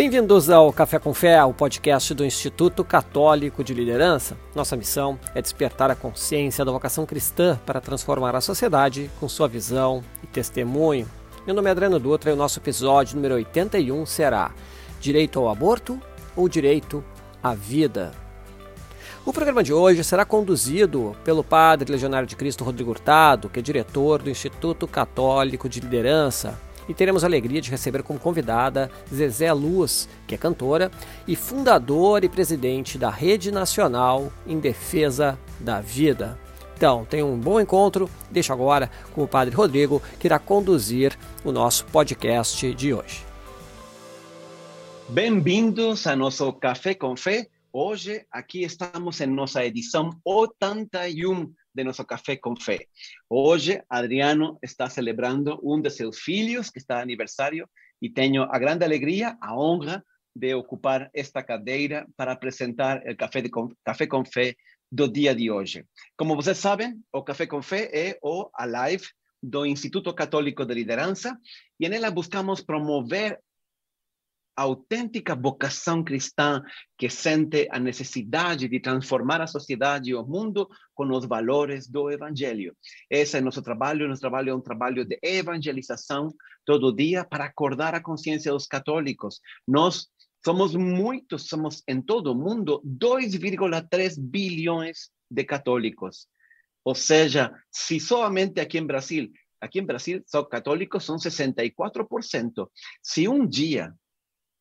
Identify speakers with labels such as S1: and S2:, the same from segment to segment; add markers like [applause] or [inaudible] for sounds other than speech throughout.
S1: Bem-vindos ao Café com Fé, o podcast do Instituto Católico de Liderança. Nossa missão é despertar a consciência da vocação cristã para transformar a sociedade com sua visão e testemunho. Meu nome é Adriano Dutra e o nosso episódio número 81 será Direito ao Aborto ou Direito à Vida? O programa de hoje será conduzido pelo padre legionário de Cristo Rodrigo Hurtado, que é diretor do Instituto Católico de Liderança, e teremos a alegria de receber como convidada Zezé Luz, que é cantora e fundadora e presidente da Rede Nacional em Defesa da Vida. Então, tenha um bom encontro. Deixo agora com o Padre Rodrigo, que irá conduzir o nosso podcast de hoje.
S2: Bem-vindos a nosso Café com Fé. Hoje, aqui estamos em nossa edição 81 de nosso Café com Fé. Hoje, Adriano está celebrando um de seus filhos, que está de aniversário, e tenho a grande alegria, a honra de ocupar esta cadeira para apresentar o Café, de, Café com Fé do dia de hoje. Como vocês sabem, o Café com Fé é o, a live do Instituto Católico de Liderança e nela buscamos promover autêntica vocação cristã que sente a necessidade de transformar a sociedade e o mundo com os valores do Evangelho. Esse é nosso trabalho. Nosso trabalho é um trabalho de evangelização todo dia para acordar a consciência dos católicos. Nós somos muitos, somos em todo o mundo 2,3 bilhões de católicos. Ou seja, se somente aqui em Brasil, aqui em Brasil são católicos são 64%. Se um dia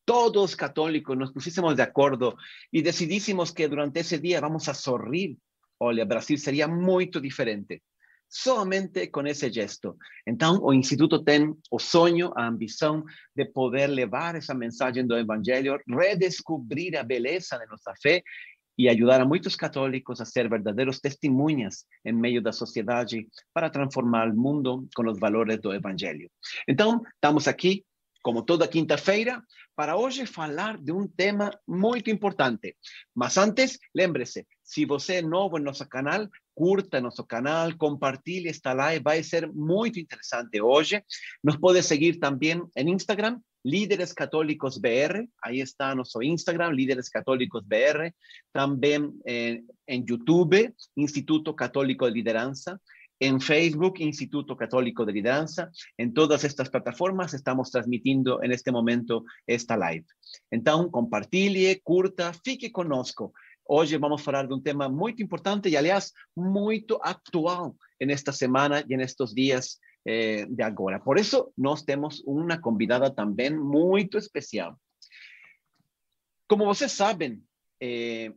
S2: todos católicos nos pusiésemos de acuerdo y decidísimos que durante ese día vamos a sorrir, olha, Brasil sería muy diferente. Somente con ese gesto. Entonces, o Instituto tem o sonho, a ambição de poder levar essa mensagem do Evangelho, redescobrir a beleza de nossa fé e ajudar a muitos católicos a ser verdadeiros testemunhas em meio da sociedade para transformar o mundo com os valores do Evangelho. Então, estamos aqui como toda quinta-feira, para hoje falar de um tema muito importante. Mas antes, lembre-se, se você é novo nosso canal, curta nosso canal, compartilhe esta live, vai ser muito interessante hoje. Nos pode seguir também em Instagram, Líderes Católicos BR, aí está nosso Instagram, Líderes Católicos BR, também eh, em YouTube, Instituto Católico de Liderança, en Facebook, Instituto Católico de Liderança. En todas estas plataformas estamos transmitiendo en este momento esta live. Entonces, compartilhe, curta, fique conosco. Hoje vamos a falar de un tema muy importante y, aliás, muy actual en esta semana y en estos días eh, de agora. Por eso, nos temos una convidada también muy especial. Como vocês saben, eh,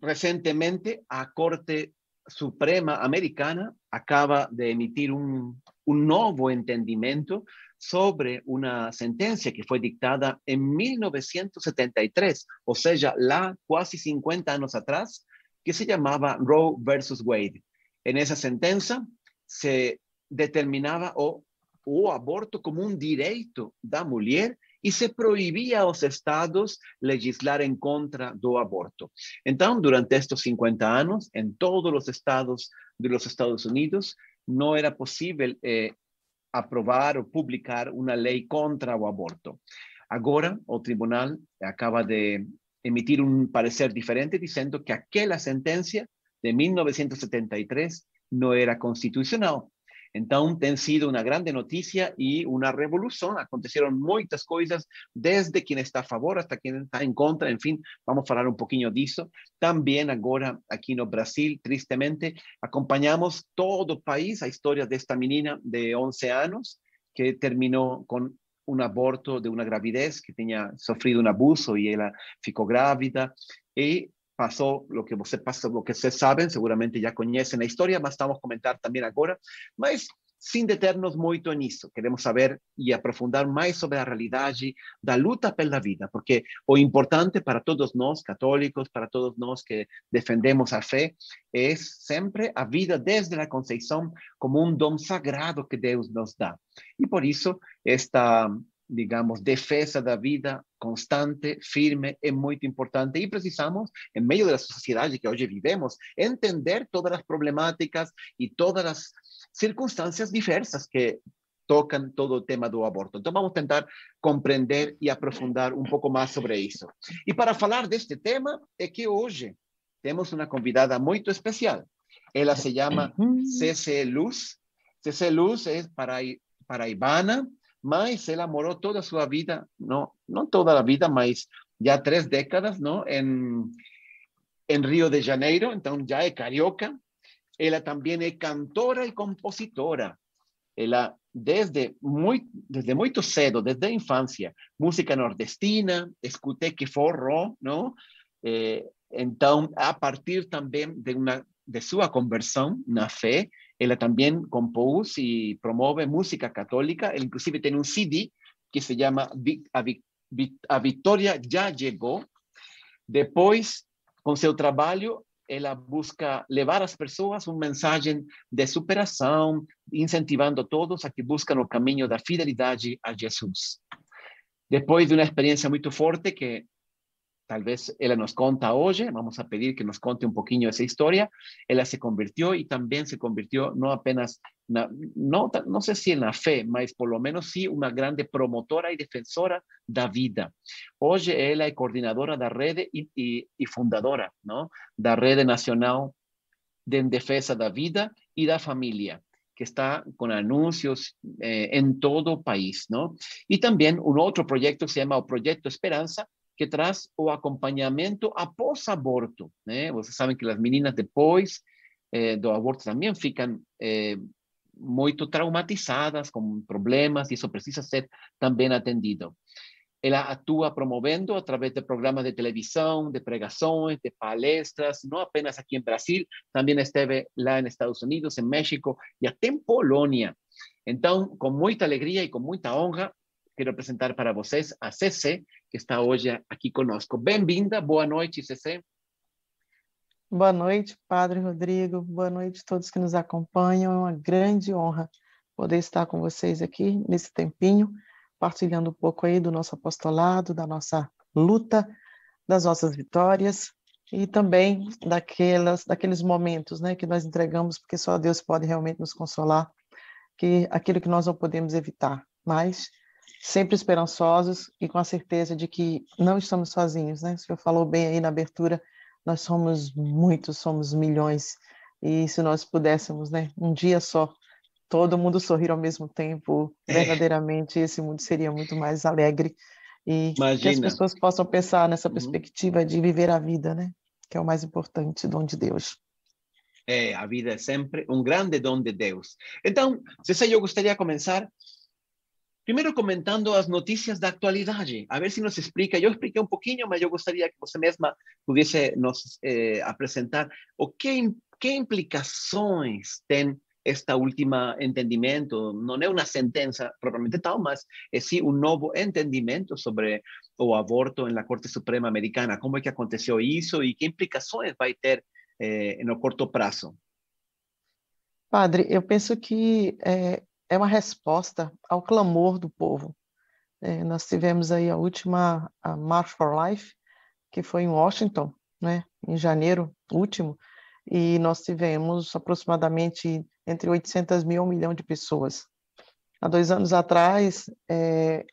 S2: recentemente a Corte Suprema Americana acaba de emitir un, nuevo entendimiento sobre una sentencia que fue dictada en 1973, o sea, la casi 50 años atrás, que se llamaba Roe versus Wade. En esa sentencia se determinaba o, o aborto como un derecho da mujer y se prohibía a los estados legislar en contra do aborto. Entonces, durante estos 50 años, en todos los estados de los Estados Unidos, no era posible eh, aprobar o publicar una ley contra o aborto. Ahora, el tribunal acaba de emitir un parecer diferente diciendo que aquella sentencia de 1973 no era constitucional Então, tem sido uma grande notícia e uma revolução. Aconteceram muitas coisas, desde quem está a favor até quem está em contra. Enfim, vamos falar um pouquinho disso. Também agora, aqui no Brasil, tristemente, acompanhamos todo o país a história desta menina de 11 anos que terminou com um aborto de uma gravidez, que tinha sofrido um abuso e ela ficou grávida. E passou o que você passa, o que vocês sabem, seguramente já conhecem a história, mas estamos a comentar também agora, mas sem deternos muito nisso. Queremos saber e aprofundar mais sobre a realidade da luta pela vida, porque o importante para todos nós católicos, para todos nós que defendemos a fé, é sempre a vida desde a conceição como um dom sagrado que Deus nos dá. E por isso esta digamos, defesa da vida constante, firme, é muito importante. E precisamos, em meio da sociedade que hoje vivemos, entender todas as problemáticas e todas as circunstâncias diversas que tocam todo o tema do aborto. Então, vamos tentar compreender e aprofundar um pouco mais sobre isso. E para falar deste tema, é que hoje temos uma convidada muito especial. Ela se chama CC Luz. CC Luz é para, paraibana, mas ela morou toda a sua vida, não, não toda a vida, mas já três décadas, não, em, em Rio de Janeiro, então já é carioca. Ela também é cantora e compositora. Ela desde muito, desde muito cedo, desde a infância, música nordestina, escutei que forró, não? Eh, então, a partir também de uma de sua conversão na fé, ela também compôs e promove música católica. Ela, inclusive, tem um CD que se chama A, a Vitória Já Chegou. Depois, com seu trabalho, ela busca levar às pessoas uma mensagem de superação, incentivando todos a que buscam o caminho da fidelidade a Jesus. Depois de uma experiência muito forte que talvez ela nos conta hoje, vamos a pedir que nos conte um pouquinho essa história, ela se convirtió e também se convirtió não apenas, na, não, não sei se na fé, mas por lo menos sim uma grande promotora e defensora da vida. Hoje ela é coordenadora da rede e, e, e fundadora não? da Rede Nacional de Defesa da Vida e da Família que está com anúncios eh, em todo o país, não? E também um outro projeto que se chama o Projeto Esperança, que traz o acompanhamento após aborto, né? Vocês sabem que as meninas depois eh, do aborto também ficam eh, muito traumatizadas, com problemas, e isso precisa ser também atendido. Ela atua promovendo através de programas de televisão, de pregações, de palestras, não apenas aqui em Brasil, também esteve lá nos Estados Unidos, em México e até em Polônia. Então, com muita alegria e com muita honra, quero apresentar para vocês a CC, que está hoje aqui conosco. Bem-vinda, boa noite, CC.
S3: Boa noite, Padre Rodrigo, boa noite a todos que nos acompanham. É uma grande honra poder estar com vocês aqui nesse tempinho, partilhando um pouco aí do nosso apostolado, da nossa luta, das nossas vitórias e também daquelas, daqueles momentos né, que nós entregamos, porque só Deus pode realmente nos consolar, que aquilo que nós não podemos evitar. Mas sempre esperançosos e com a certeza de que não estamos sozinhos, né? O senhor falou bem aí na abertura, nós somos muitos, somos milhões, e se nós pudéssemos, né, um dia só, todo mundo sorrir ao mesmo tempo, é. verdadeiramente esse mundo seria muito mais alegre e Imagina. que as pessoas possam pensar nessa uhum. perspectiva uhum. de viver a vida, né? Que é o mais importante, dom de Deus.
S2: É, a vida é sempre um grande dom de Deus. Então, se eu gostaria de começar Primeiro comentando as notícias da atualidade, a ver se nos explica. Eu expliquei um pouquinho, mas eu gostaria que você mesma pudesse nos eh, apresentar o que, que implicações tem esta última entendimento. Não é uma sentença propriamente tal, mas é sim um novo entendimento sobre o aborto na Corte Suprema Americana. Como é que aconteceu isso e que implicações vai ter eh, no curto prazo?
S3: Padre, eu penso que é uma resposta ao clamor do povo. É, nós tivemos aí a última a March for Life, que foi em Washington, né, em janeiro último, e nós tivemos aproximadamente entre 800 mil e um milhão de pessoas. Há dois anos atrás, é,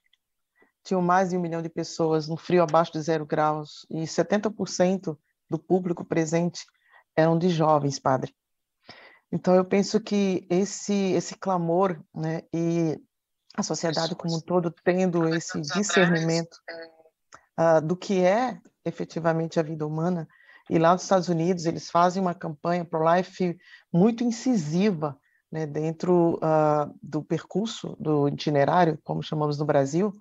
S3: tinham mais de um milhão de pessoas no frio abaixo de zero graus, e 70% do público presente eram de jovens, padre. Então, eu penso que esse, esse clamor, né, e a sociedade como um todo tendo esse discernimento uh, do que é efetivamente a vida humana, e lá nos Estados Unidos eles fazem uma campanha pro-life muito incisiva né, dentro uh, do percurso, do itinerário, como chamamos no Brasil,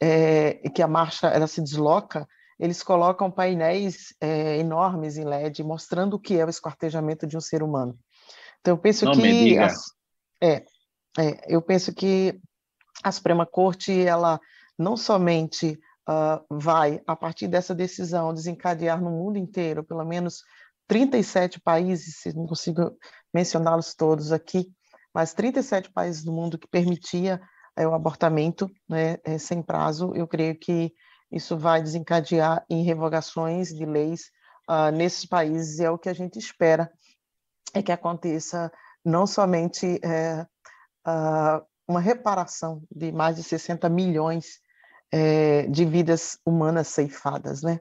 S3: é, que a marcha ela se desloca, eles colocam painéis é, enormes em LED mostrando o que é o esquartejamento de um ser humano. Então, eu penso Não que. As, é, é, eu penso que a Suprema Corte, ela não somente uh, vai, a partir dessa decisão, desencadear no mundo inteiro, pelo menos 37 países, se não consigo mencioná-los todos aqui, mas 37 países do mundo que permitia é, o abortamento né, é, sem prazo, eu creio que isso vai desencadear em revogações de leis uh, nesses países, e é o que a gente espera é que aconteça não somente é, uma reparação de mais de 60 milhões é, de vidas humanas ceifadas, né?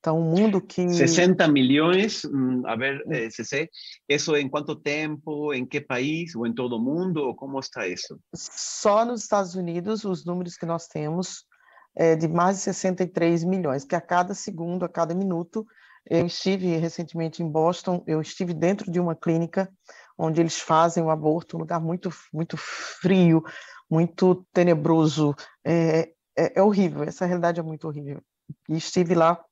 S3: Então, um mundo que...
S2: 60 milhões, hum, a ver, eh, CC, isso em quanto tempo, em que país, ou em todo o mundo, como está isso?
S3: Só nos Estados Unidos, os números que nós temos é de mais de 63 milhões, que a cada segundo, a cada minuto, eu estive recentemente em Boston, eu estive dentro de uma clínica onde eles fazem o aborto, um lugar muito, muito frio, muito tenebroso, é, é, é horrível, essa realidade é muito horrível. E estive lá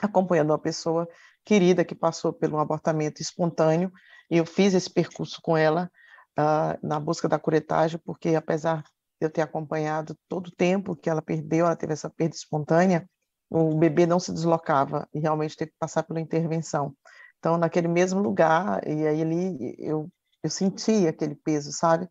S3: acompanhando uma pessoa querida que passou por um abortamento espontâneo, e eu fiz esse percurso com ela uh, na busca da curetagem, porque apesar de eu ter acompanhado todo o tempo que ela perdeu, ela teve essa perda espontânea, o bebê não se deslocava e realmente teve que passar pela intervenção. Então, naquele mesmo lugar, e aí ali eu, eu senti aquele peso, sabe?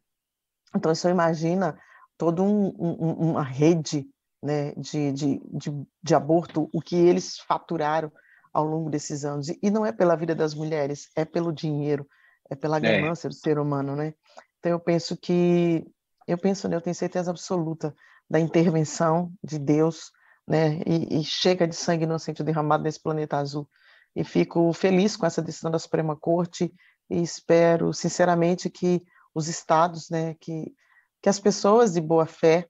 S3: Então, você imagina toda um, um, uma rede né, de, de, de, de, aborto, o que eles faturaram ao longo desses anos. E não é pela vida das mulheres, é pelo dinheiro, é pela é. ganância é. do ser humano, né? Então eu penso que, eu penso, né, eu tenho certeza absoluta da intervenção de Deus, né? E, e chega de sangue inocente derramado nesse planeta azul. E fico feliz com essa decisão da Suprema Corte e espero, sinceramente, que os estados, né, que, que as pessoas de boa fé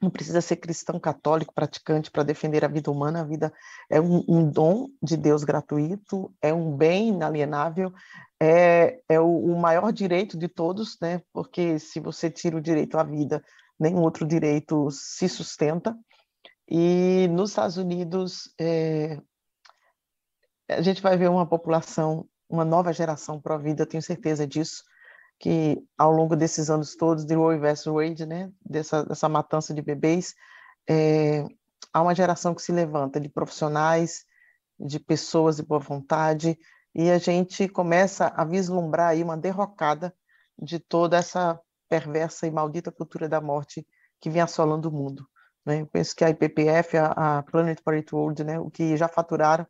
S3: não precisa ser cristão católico praticante para defender a vida humana. A vida é um, um, dom de Deus gratuito, é um bem inalienável, é, é o, o, maior direito de todos, né? Porque se você tira o direito à vida, nenhum outro direito se sustenta. E nos Estados Unidos, é, a gente vai ver uma população, uma nova geração pró-vida, tenho certeza disso que ao longo desses anos todos de Roe vs Wade, né, dessa, dessa matança de bebês, é, há uma geração que se levanta de profissionais, de pessoas de boa vontade, e a gente começa a vislumbrar aí uma derrocada de toda essa perversa e maldita cultura da morte que vem assolando o mundo. Né? Eu penso que a IPPF, a, a Planet Parenthood, né, o que já faturaram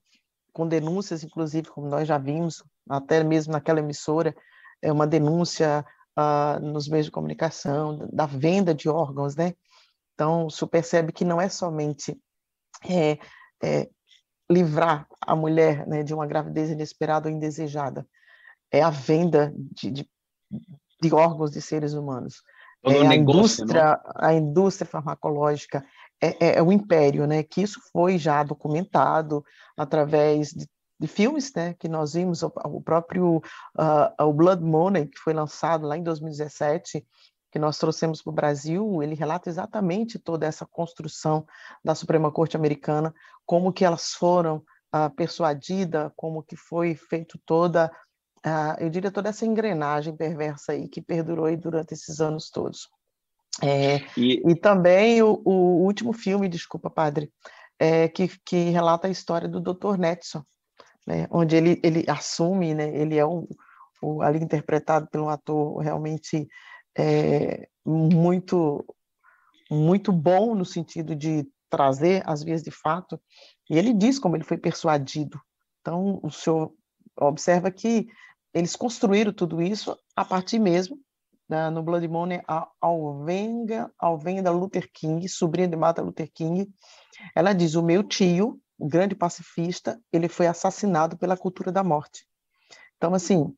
S3: com denúncias, inclusive, como nós já vimos, até mesmo naquela emissora, é uma denúncia uh, nos meios de comunicação da venda de órgãos, né? Então, se percebe que não é somente é, é, livrar a mulher né, de uma gravidez inesperada ou indesejada, é a venda de, de, de órgãos de seres humanos.
S2: É
S3: a
S2: negócio,
S3: indústria, não? a indústria farmacológica é, é, é, o império, né? Que isso foi já documentado através de de filmes, né, que nós vimos, o, o próprio uh, o Blood Money, que foi lançado lá em 2017, que nós trouxemos para o Brasil, ele relata exatamente toda essa construção da Suprema Corte Americana, como que elas foram uh, persuadidas, como que foi feito toda, uh, eu diria, toda essa engrenagem perversa aí que perdurou aí durante esses anos todos. É, e... e... também o, o, último filme, desculpa, padre, é, que, que relata a história do Dr. Netson, né, onde ele, ele assume, né, ele é um, o, ali interpretado por um ator realmente é, muito, muito bom no sentido de trazer as vias de fato, e ele diz como ele foi persuadido. Então, o senhor observa que eles construíram tudo isso a partir mesmo, né, no Blood Money, a Alvenga, Alvenga Luther King, sobrinha de Martin Luther King, ela diz, o meu tio o grande pacifista, ele foi assassinado pela cultura da morte. Então, assim,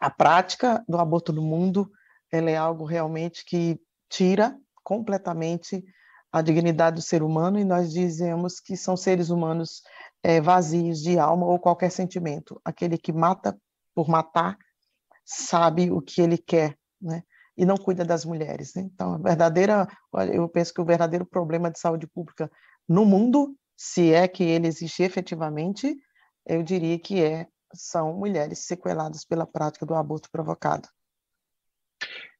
S3: a prática do aborto no mundo, ela é algo realmente que tira completamente a dignidade do ser humano e nós dizemos que são seres humanos é, vazios de alma ou qualquer sentimento. Aquele que mata por matar sabe o que ele quer, né? E não cuida das mulheres. Né? Então, a verdadeira, eu penso que o verdadeiro problema de saúde pública no mundo se é que ele existe efetivamente, eu diria que é, são mulheres sequeladas pela prática do aborto provocado.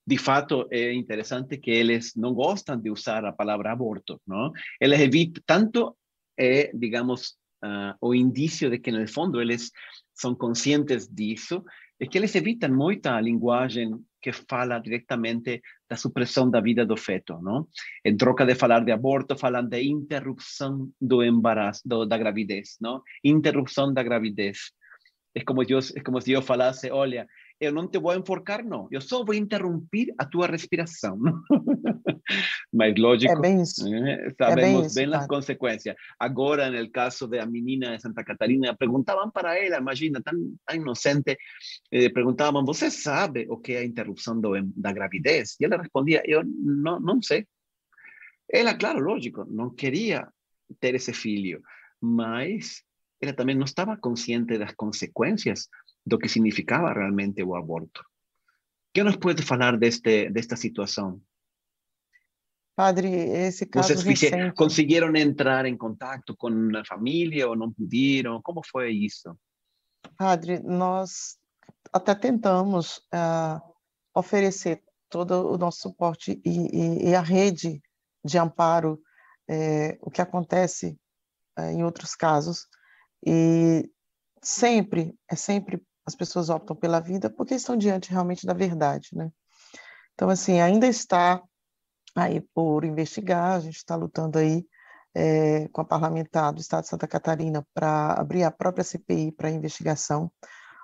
S2: De fato, é interessante que eles não gostam de usar a palavra aborto, não? Eles evitam, tanto é, digamos, uh, o indício de que, no fundo, eles são conscientes disso, é que eles evitam muita linguagem que fala diretamente da supressão da vida do feto, não? Em troca de falar de aborto, falam de interrupção do embaraço, do, da gravidez, não? Interrupção da gravidez. É como, eu, é como se eu falasse, olha, eu não te vou enforcar, não. Eu só vou interromper a tua respiração. [laughs] [laughs] Mas, lógico,
S3: é bem isso.
S2: Eh, sabemos é bem, isso, bem as consequências. Agora, no caso da menina de Santa Catarina, perguntavam para ela, imagina, tão, tão inocente, eh, perguntavam, você sabe o que é a interrupção do, da gravidez? E ela respondia, eu não, não sei. Ela, claro, lógico, não queria ter esse filho, mas ela também não estava consciente das consequências do que significava realmente o aborto. que nos pode falar deste, desta situação?
S3: Padre, esse caso
S2: Vocês recente... conseguiram entrar em contato com a família ou não puderam? Como foi isso?
S3: Padre, nós até tentamos uh, oferecer todo o nosso suporte e, e, e a rede de amparo, é, o que acontece é, em outros casos, e sempre, é sempre as pessoas optam pela vida porque estão diante realmente da verdade, né? Então, assim, ainda está aí por investigar, a gente está lutando aí é, com a parlamentar do Estado de Santa Catarina para abrir a própria CPI para investigação.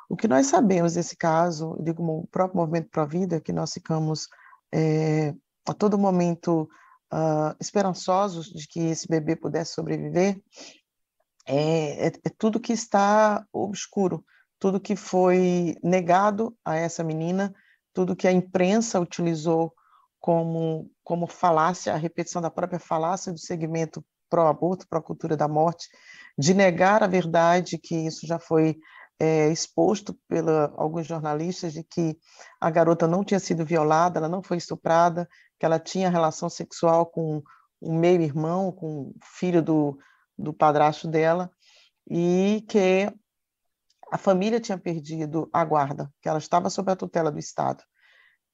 S3: O que nós sabemos desse caso, digo, o próprio Movimento Pro Vida, é que nós ficamos é, a todo momento uh, esperançosos de que esse bebê pudesse sobreviver, é, é, é tudo que está obscuro, tudo que foi negado a essa menina, tudo que a imprensa utilizou como, como falácia, a repetição da própria falácia do segmento pró-aborto, pró-cultura da morte, de negar a verdade, que isso já foi é, exposto por alguns jornalistas, de que a garota não tinha sido violada, ela não foi estuprada, que ela tinha relação sexual com o meio-irmão, com o filho do, do padrasto dela, e que a família tinha perdido a guarda, que ela estava sob a tutela do Estado.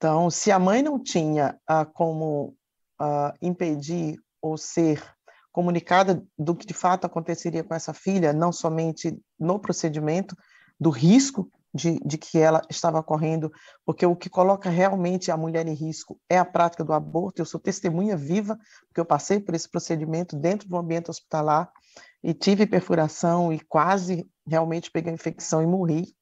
S3: Então, se a mãe não tinha ah, como ah, impedir ou ser comunicada do que de fato aconteceria com essa filha, não somente no procedimento, do risco de, de, que ela estava correndo, porque o que coloca realmente a mulher em risco é a prática do aborto. Eu sou testemunha viva, porque eu passei por esse procedimento dentro do ambiente hospitalar e tive perfuração e quase realmente peguei a infecção e morri.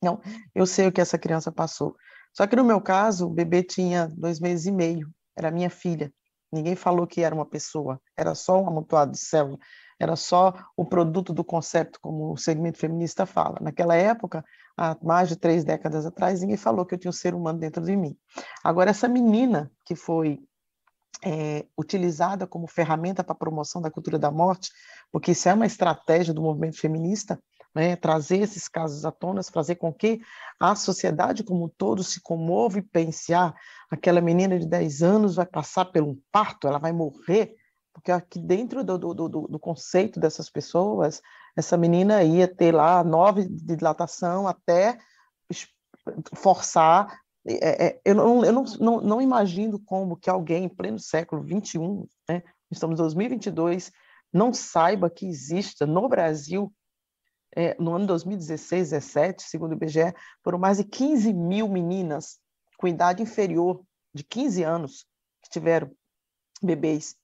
S3: Então, eu sei o que essa criança passou. Só que no meu caso, o bebê tinha dois meses e meio, era minha filha. Ninguém falou que era uma pessoa, era só um amontoado de célula, era só o produto do conceito, como o segmento feminista fala. Naquela época, há mais de três décadas atrás, ninguém falou que eu tinha um ser humano dentro de mim. Agora, essa menina que foi é, utilizada como ferramenta para a promoção da cultura da morte, porque isso é uma estratégia do movimento feminista, né, trazer esses casos à tona, fazer com que a sociedade como um todo se comove e pense, ah, aquela menina de 10 anos vai passar por um parto, ela vai morrer, porque aqui dentro do, do, do, do conceito dessas pessoas, essa menina ia ter lá nove de dilatação até forçar é, é, eu, não, eu não, não, não, imagino como que alguém em pleno século XXI, né, estamos em 2022, não saiba que exista no Brasil, é, no ano 2016, 17, segundo o IBGE, foram mais de 15 mil meninas com idade inferior de 15 anos que tiveram bebês.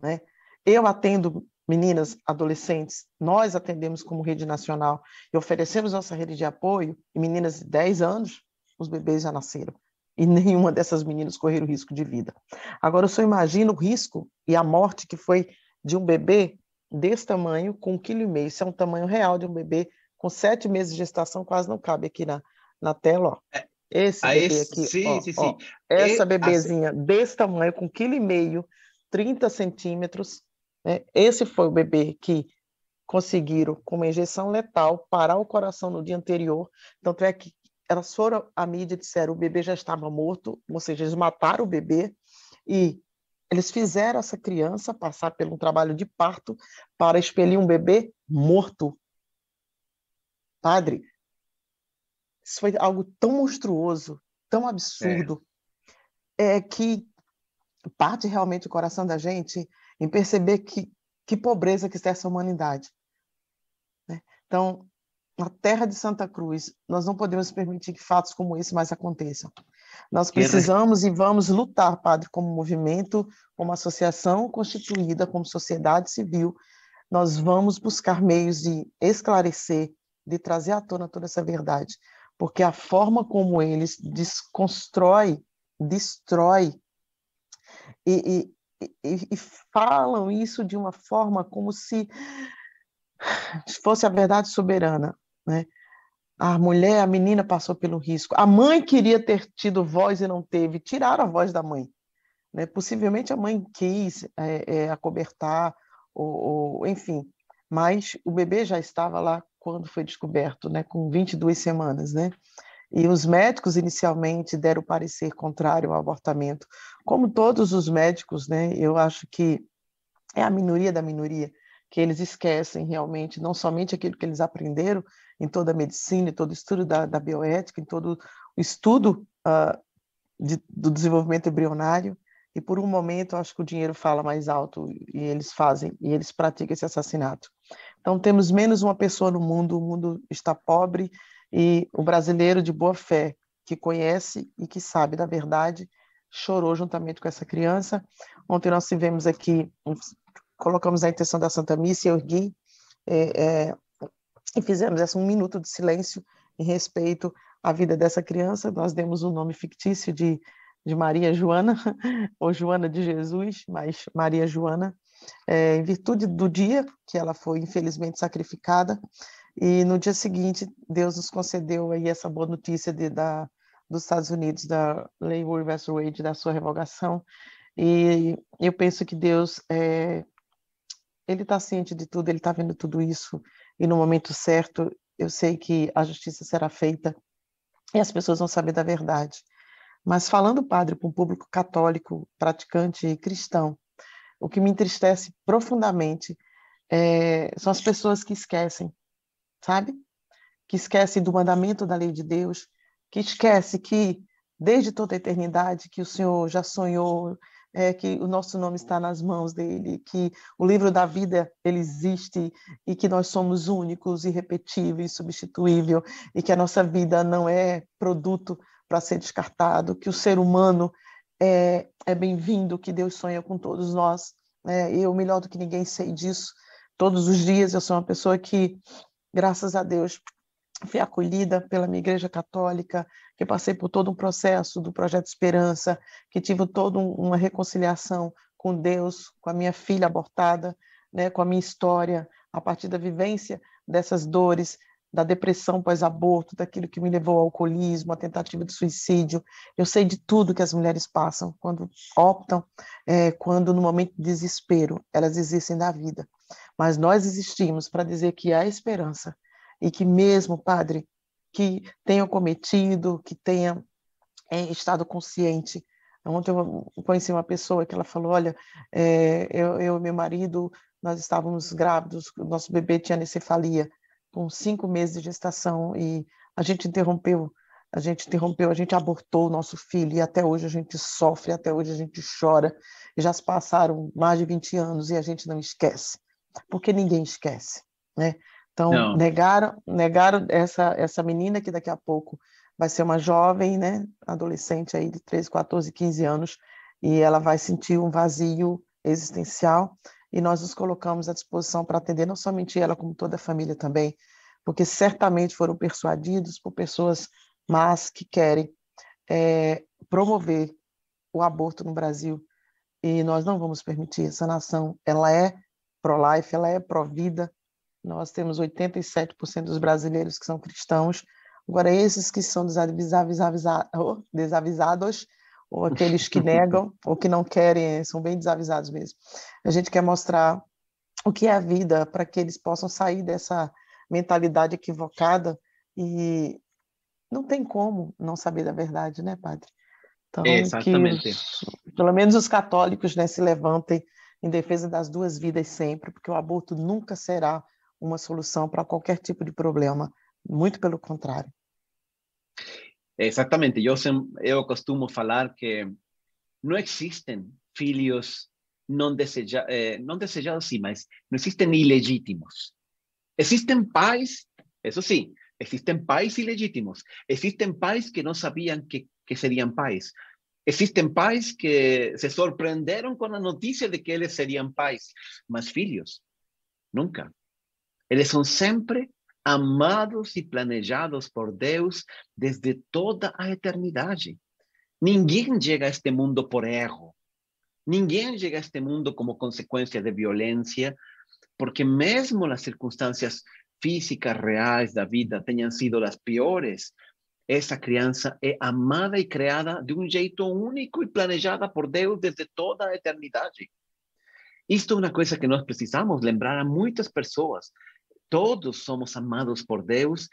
S3: Né? Eu atendo meninas, adolescentes, nós atendemos como rede nacional e oferecemos nossa rede de apoio, e meninas de 10 anos, os bebês já nasceram. E nenhuma dessas meninas correram risco de vida. Agora, eu só imagino o risco e a morte que foi de um bebê desse tamanho, com um quilo e meio. Isso é um tamanho real de um bebê com sete meses de gestação, quase não cabe aqui na, na tela, ó. É, esse ah, bebê aqui, sim, ó, sim, ó, sim. essa bebezinha assim. desse tamanho, com quilo e meio, 30 centímetros, né? esse foi o bebê que conseguiram, com uma injeção letal, parar o coração no dia anterior. Tanto é que elas foram à mídia e disseram o bebê já estava morto, ou seja, eles mataram o bebê e eles fizeram essa criança passar por um trabalho de parto para expelir um bebê morto. Padre, isso foi algo tão monstruoso, tão absurdo, é. é que parte realmente o coração da gente em perceber que, que pobreza que está essa humanidade. Né? Então, na terra de Santa Cruz, nós não podemos permitir que fatos como esse mais aconteçam. Nós precisamos e vamos lutar, Padre, como movimento, como associação constituída, como sociedade civil. Nós vamos buscar meios de esclarecer, de trazer à tona toda essa verdade, porque a forma como eles desconstrói, destrói e, e, e, e falam isso de uma forma como se fosse a verdade soberana, né? A mulher, a menina passou pelo risco. A mãe queria ter tido voz e não teve. Tiraram a voz da mãe. Né? Possivelmente a mãe quis é, é, acobertar, ou, ou, enfim. Mas o bebê já estava lá quando foi descoberto, né? com 22 semanas. Né? E os médicos inicialmente deram parecer contrário ao abortamento. Como todos os médicos, né? eu acho que é a minoria da minoria que eles esquecem realmente não somente aquilo que eles aprenderam em toda a medicina, em todo o estudo da, da bioética, em todo o estudo uh, de, do desenvolvimento embrionário, e por um momento acho que o dinheiro fala mais alto e eles fazem, e eles praticam esse assassinato. Então temos menos uma pessoa no mundo, o mundo está pobre, e o brasileiro de boa fé, que conhece e que sabe da verdade, chorou juntamente com essa criança. Ontem nós tivemos aqui colocamos a intenção da Santa Missa eu ergui é, é, e fizemos essa um minuto de silêncio em respeito à vida dessa criança. Nós demos o um nome fictício de, de Maria Joana, [laughs] ou Joana de Jesus, mas Maria Joana, é, em virtude do dia que ela foi infelizmente sacrificada. E no dia seguinte, Deus nos concedeu aí essa boa notícia de, da, dos Estados Unidos, da lei Roe vs. Wade, da sua revogação. E eu penso que Deus é, ele está ciente de tudo, ele está vendo tudo isso, e no momento certo, eu sei que a justiça será feita e as pessoas vão saber da verdade. Mas falando, padre, para um público católico, praticante e cristão, o que me entristece profundamente é, são as pessoas que esquecem, sabe? Que esquecem do mandamento da lei de Deus, que esquece que desde toda a eternidade que o Senhor já sonhou é, que o nosso nome está nas mãos dele, que o livro da vida ele existe e que nós somos únicos, irrepetíveis, substituível e que a nossa vida não é produto para ser descartado, que o ser humano é, é bem-vindo, que Deus sonha com todos nós. Né? Eu, melhor do que ninguém, sei disso. Todos os dias eu sou uma pessoa que, graças a Deus, fui acolhida pela minha igreja católica, que passei por todo um processo do projeto Esperança, que tive toda uma reconciliação com Deus, com a minha filha abortada, né, com a minha história, a partir da vivência dessas dores, da depressão pós-aborto, daquilo que me levou ao alcoolismo, à tentativa de suicídio. Eu sei de tudo que as mulheres passam quando optam, é, quando no momento de desespero elas existem da vida. Mas nós existimos para dizer que há esperança, e que mesmo, Padre, que tenham cometido, que tenha é, estado consciente. Ontem eu conheci uma pessoa que ela falou, olha, é, eu, eu e meu marido, nós estávamos grávidos, nosso bebê tinha anencefalia, com cinco meses de gestação, e a gente interrompeu, a gente interrompeu, a gente abortou o nosso filho, e até hoje a gente sofre, até hoje a gente chora, e já se passaram mais de 20 anos e a gente não esquece, porque ninguém esquece, né? Então, Não. negaram, negaram essa, essa menina que daqui a pouco vai ser uma jovem, né, adolescente aí de 13, 14, 15 anos, e ela vai sentir um vazio existencial, e nós nos colocamos à disposição para atender não somente ela, como toda a família também, porque certamente foram persuadidos por pessoas más que querem é, promover o aborto no Brasil, e nós não vamos permitir. Essa nação, ela é pró-life, ela é pró-vida, nós temos 87% dos brasileiros que são cristãos. Agora, esses que são desavisados, ou aqueles que [laughs] negam, ou que não querem, são bem desavisados mesmo. A gente quer mostrar o que é a vida para que eles possam sair dessa mentalidade equivocada e não tem como não saber da verdade, né, padre?
S2: Então, Exatamente.
S3: Que, pelo menos os católicos né, se levantem em defesa das duas vidas sempre, porque o aborto nunca será uma solução para qualquer tipo de problema, muito pelo contrário.
S2: Exatamente, eu, eu costumo falar que não existem filhos não, deseja, eh, não desejados, sim, mas não existem ilegítimos. Existem pais, isso sim, existem pais ilegítimos. Existem pais que não sabiam que, que seriam pais. Existem pais que se surpreenderam com a notícia de que eles seriam pais, mas filhos, nunca. Eles são sempre amados e planejados por Deus desde toda a eternidade. Ninguém chega a este mundo por erro. Ninguém chega a este mundo como consequência de violência, porque mesmo as circunstâncias físicas reais da vida tenham sido as piores, essa criança é amada e criada de um jeito único e planejada por Deus desde toda a eternidade. Isto é uma coisa que nós precisamos lembrar a muitas pessoas. Todos somos amados por Deus,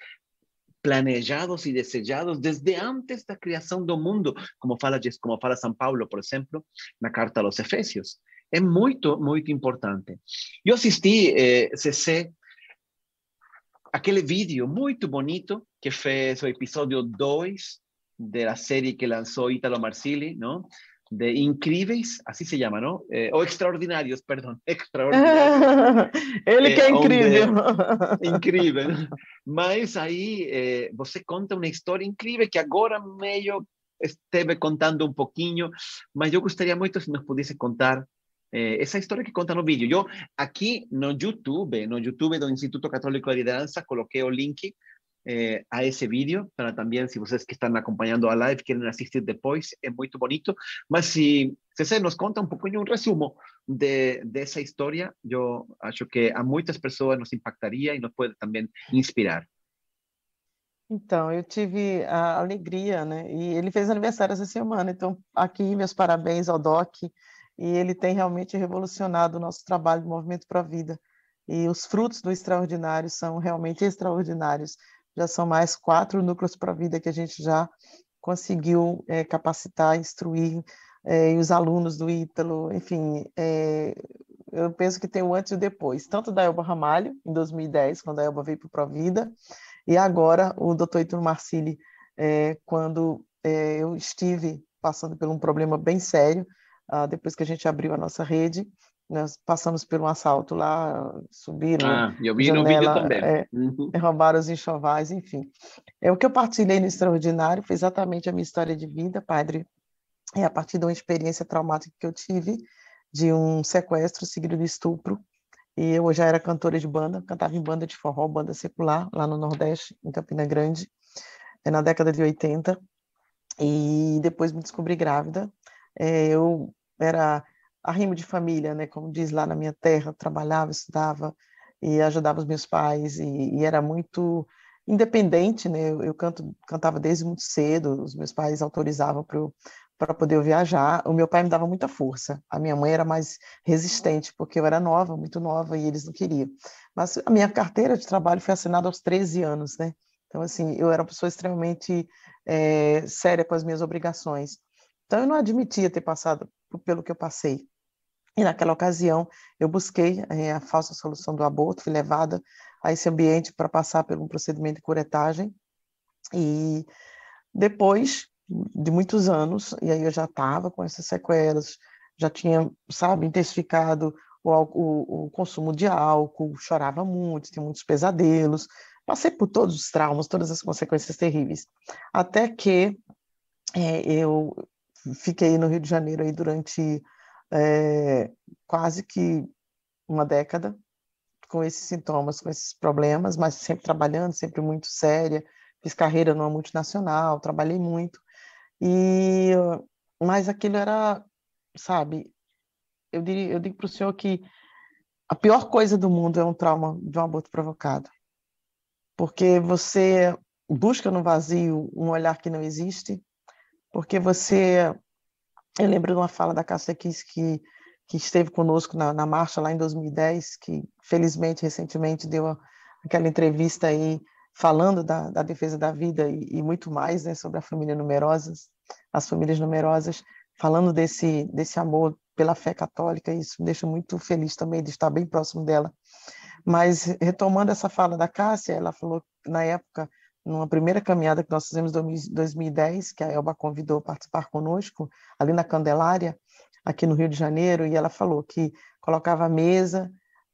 S2: planejados e desejados desde antes da criação do mundo, como fala como fala São Paulo, por exemplo, na carta aos Efésios. É muito, muito importante. Eu assisti, eh, CC, aquele vídeo muito bonito que fez o episódio 2 da série que lançou Italo Marsili, não? De incríveis, assim se chama, não? Eh, ou extraordinários, perdão, extraordinários.
S3: Ele que é incrível.
S2: Incrível. Mas aí eh, [laughs] você conta uma história incrível que agora meio esteve contando um pouquinho, mas eu gostaria muito se nos pudesse contar eh, essa história que conta no vídeo. Eu aqui no YouTube, no YouTube do Instituto Católico de Liderança, coloquei o link eh, a esse vídeo, para também, se vocês que estão acompanhando a live querem assistir depois, é muito bonito. Mas se você nos conta um pouquinho, um resumo de, dessa história, eu acho que a muitas pessoas nos impactaria e nos pode também inspirar.
S3: Então, eu tive a alegria, né? E ele fez aniversário essa semana, então aqui meus parabéns ao Doc. E ele tem realmente revolucionado o nosso trabalho do Movimento para a Vida. E os frutos do extraordinário são realmente extraordinários já são mais quatro núcleos para a vida que a gente já conseguiu é, capacitar, instruir, é, e os alunos do Ítalo, enfim, é, eu penso que tem o antes e o depois, tanto da Elba Ramalho, em 2010, quando a Elba veio para o Provida, e agora o doutor Ítalo Marcili, quando eu estive passando por um problema bem sério, ah, depois que a gente abriu a nossa rede, nós passamos por um assalto lá, subiram.
S2: Ah, eu vi janela, no vídeo também. É,
S3: uhum. Roubaram os enxovais, enfim. É o que eu partilhei no Extraordinário, foi exatamente a minha história de vida, padre. É a partir de uma experiência traumática que eu tive, de um sequestro seguido de estupro. E eu já era cantora de banda, cantava em banda de forró, banda secular, lá no Nordeste, em Campina Grande, é na década de 80. E depois me descobri grávida. É, eu era arrimo de família, né? Como diz lá na minha terra, trabalhava, estudava e ajudava os meus pais e, e era muito independente, né? Eu, eu, canto, cantava desde muito cedo, os meus pais autorizavam para para poder viajar. O meu pai me dava muita força. A minha mãe era mais resistente, porque eu era nova, muito nova, e eles não queriam. Mas a minha carteira de trabalho foi assinada aos 13 anos, né? Então, assim, eu era uma pessoa extremamente é, séria com as minhas obrigações. Então, eu não admitia ter passado pelo que eu passei. E naquela ocasião, eu busquei é, a falsa solução do aborto, fui levada a esse ambiente para passar por um procedimento de curetagem. E depois de muitos anos, e aí eu já estava com essas sequelas, já tinha, sabe, intensificado o, o, o, consumo de álcool, chorava muito, tinha muitos pesadelos, passei por todos os traumas, todas as consequências terríveis, até que é, eu fiquei no Rio de Janeiro aí durante é, quase que uma década com esses sintomas, com esses problemas, mas sempre trabalhando, sempre muito séria. Fiz carreira numa multinacional, trabalhei muito. E mas aquilo era, sabe, eu diria, eu digo para o senhor que a pior coisa do mundo é um trauma de um aborto provocado. Porque você busca no vazio um olhar que não existe, porque você eu lembro de uma fala da Cássia Kiss que, que esteve conosco na, na marcha lá em 2010, que felizmente, recentemente, deu aquela entrevista aí falando da, da defesa da vida e, e, muito mais né, sobre a família numerosas, as famílias numerosas, falando desse, desse amor pela fé católica, e isso me deixa muito feliz também de estar bem próximo dela. Mas, retomando essa fala da Cássia, ela falou, na época, numa primeira caminhada que nós fizemos em 2010, que a Elba convidou a participar conosco, ali na Candelária, aqui no Rio de Janeiro, e ela falou que colocava a mesa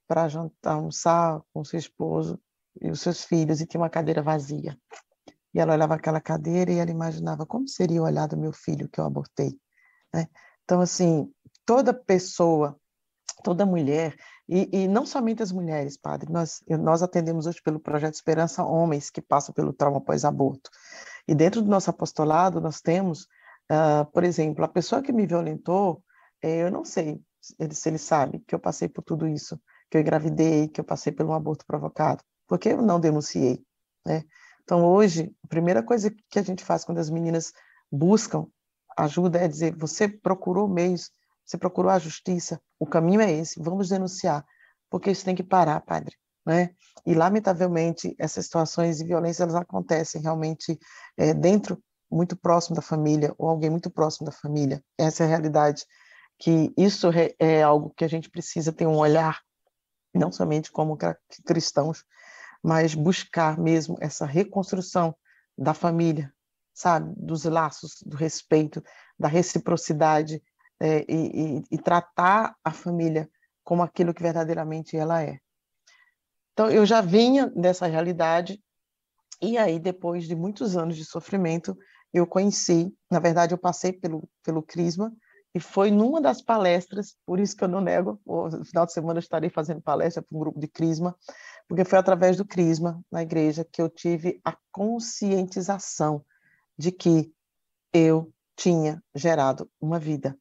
S3: para almoçar com seu esposo e os seus filhos, e tinha uma cadeira vazia. E ela olhava aquela cadeira e ela imaginava como seria o olhar do meu filho que eu abortei. Né? Então, assim, toda pessoa, toda mulher, E, e, não somente as mulheres, padre, nós, nós atendemos hoje pelo Projeto Esperança homens que passam pelo trauma pós-aborto. E dentro do nosso apostolado, nós temos, uh, por exemplo, a pessoa que me violentou, eh, eu não sei se ele sabe que eu passei por tudo isso, que eu engravidei, que eu passei por um aborto provocado, porque eu não denunciei, né? Então, hoje, a primeira coisa que a gente faz quando as meninas buscam ajuda é dizer: você procurou meios, você procurou a justiça, o caminho é esse, vamos denunciar, porque isso tem que parar, padre. Né? E, lamentavelmente, essas situações de violência elas acontecem realmente é, dentro, muito próximo da família, ou alguém muito próximo da família. Essa é a realidade. Que isso é, algo que a gente precisa ter um olhar, não somente como cristãos, mas buscar mesmo essa reconstrução da família, sabe, dos laços, do respeito, da reciprocidade é, e, e, e tratar a família como aquilo que verdadeiramente ela é. Então, eu já vinha dessa realidade, e aí, depois de muitos anos de sofrimento, eu conheci, na verdade, eu passei pelo, pelo Crisma, e foi numa das palestras, por isso que eu não nego, no final de semana eu estarei fazendo palestra para um grupo de Crisma, porque foi através do Crisma, na igreja, que eu tive a conscientização de que eu tinha gerado uma vida.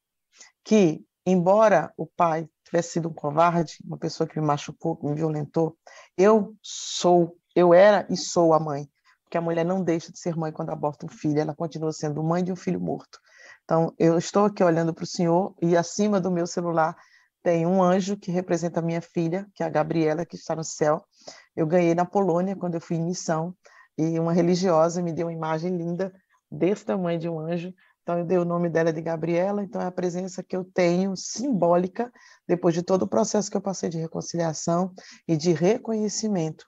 S3: Que, embora o pai tivesse sido um covarde, uma pessoa que me machucou, que me violentou, eu sou, eu era e sou a mãe. Porque a mulher não deixa de ser mãe quando aborta um filho, ela continua sendo mãe de um filho morto. Então, eu estou aqui olhando para o Senhor e acima do meu celular tem um anjo que representa a minha filha, que é a Gabriela, que está no céu. Eu ganhei na Polônia quando eu fui em missão e uma religiosa me deu uma imagem linda desse tamanho de um anjo. Então eu dei o nome dela de Gabriela, então é a presença que eu tenho simbólica depois de todo o processo que eu passei de reconciliação e de reconhecimento.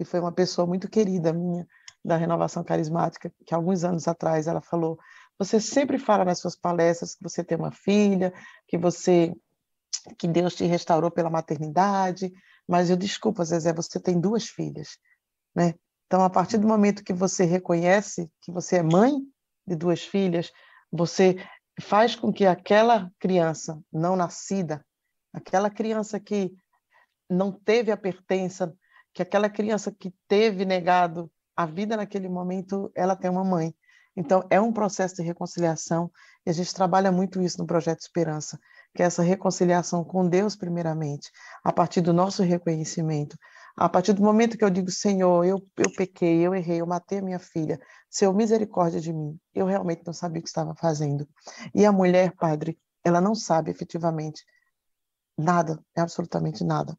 S3: E foi uma pessoa muito querida minha da renovação carismática, que alguns anos atrás ela falou: "Você sempre fala nas suas palestras que você tem uma filha, que você que Deus te restaurou pela maternidade, mas eu desculpa, Zezé, você tem duas filhas, né? Então, a partir do momento que você reconhece que você é mãe de duas filhas, você faz com que aquela criança não nascida, aquela criança que não teve a pertença, que aquela criança que teve negado a vida naquele momento, ela tem uma mãe. Então, é um processo de reconciliação e a gente trabalha muito isso no Projeto Esperança, que é essa reconciliação com Deus, primeiramente, a partir do nosso reconhecimento, a partir do momento que eu digo, Senhor, eu, eu pequei, eu errei, eu matei a minha filha, seu misericórdia de mim, eu realmente não sabia o que estava fazendo. E a mulher, padre, ela não sabe efetivamente nada, absolutamente nada.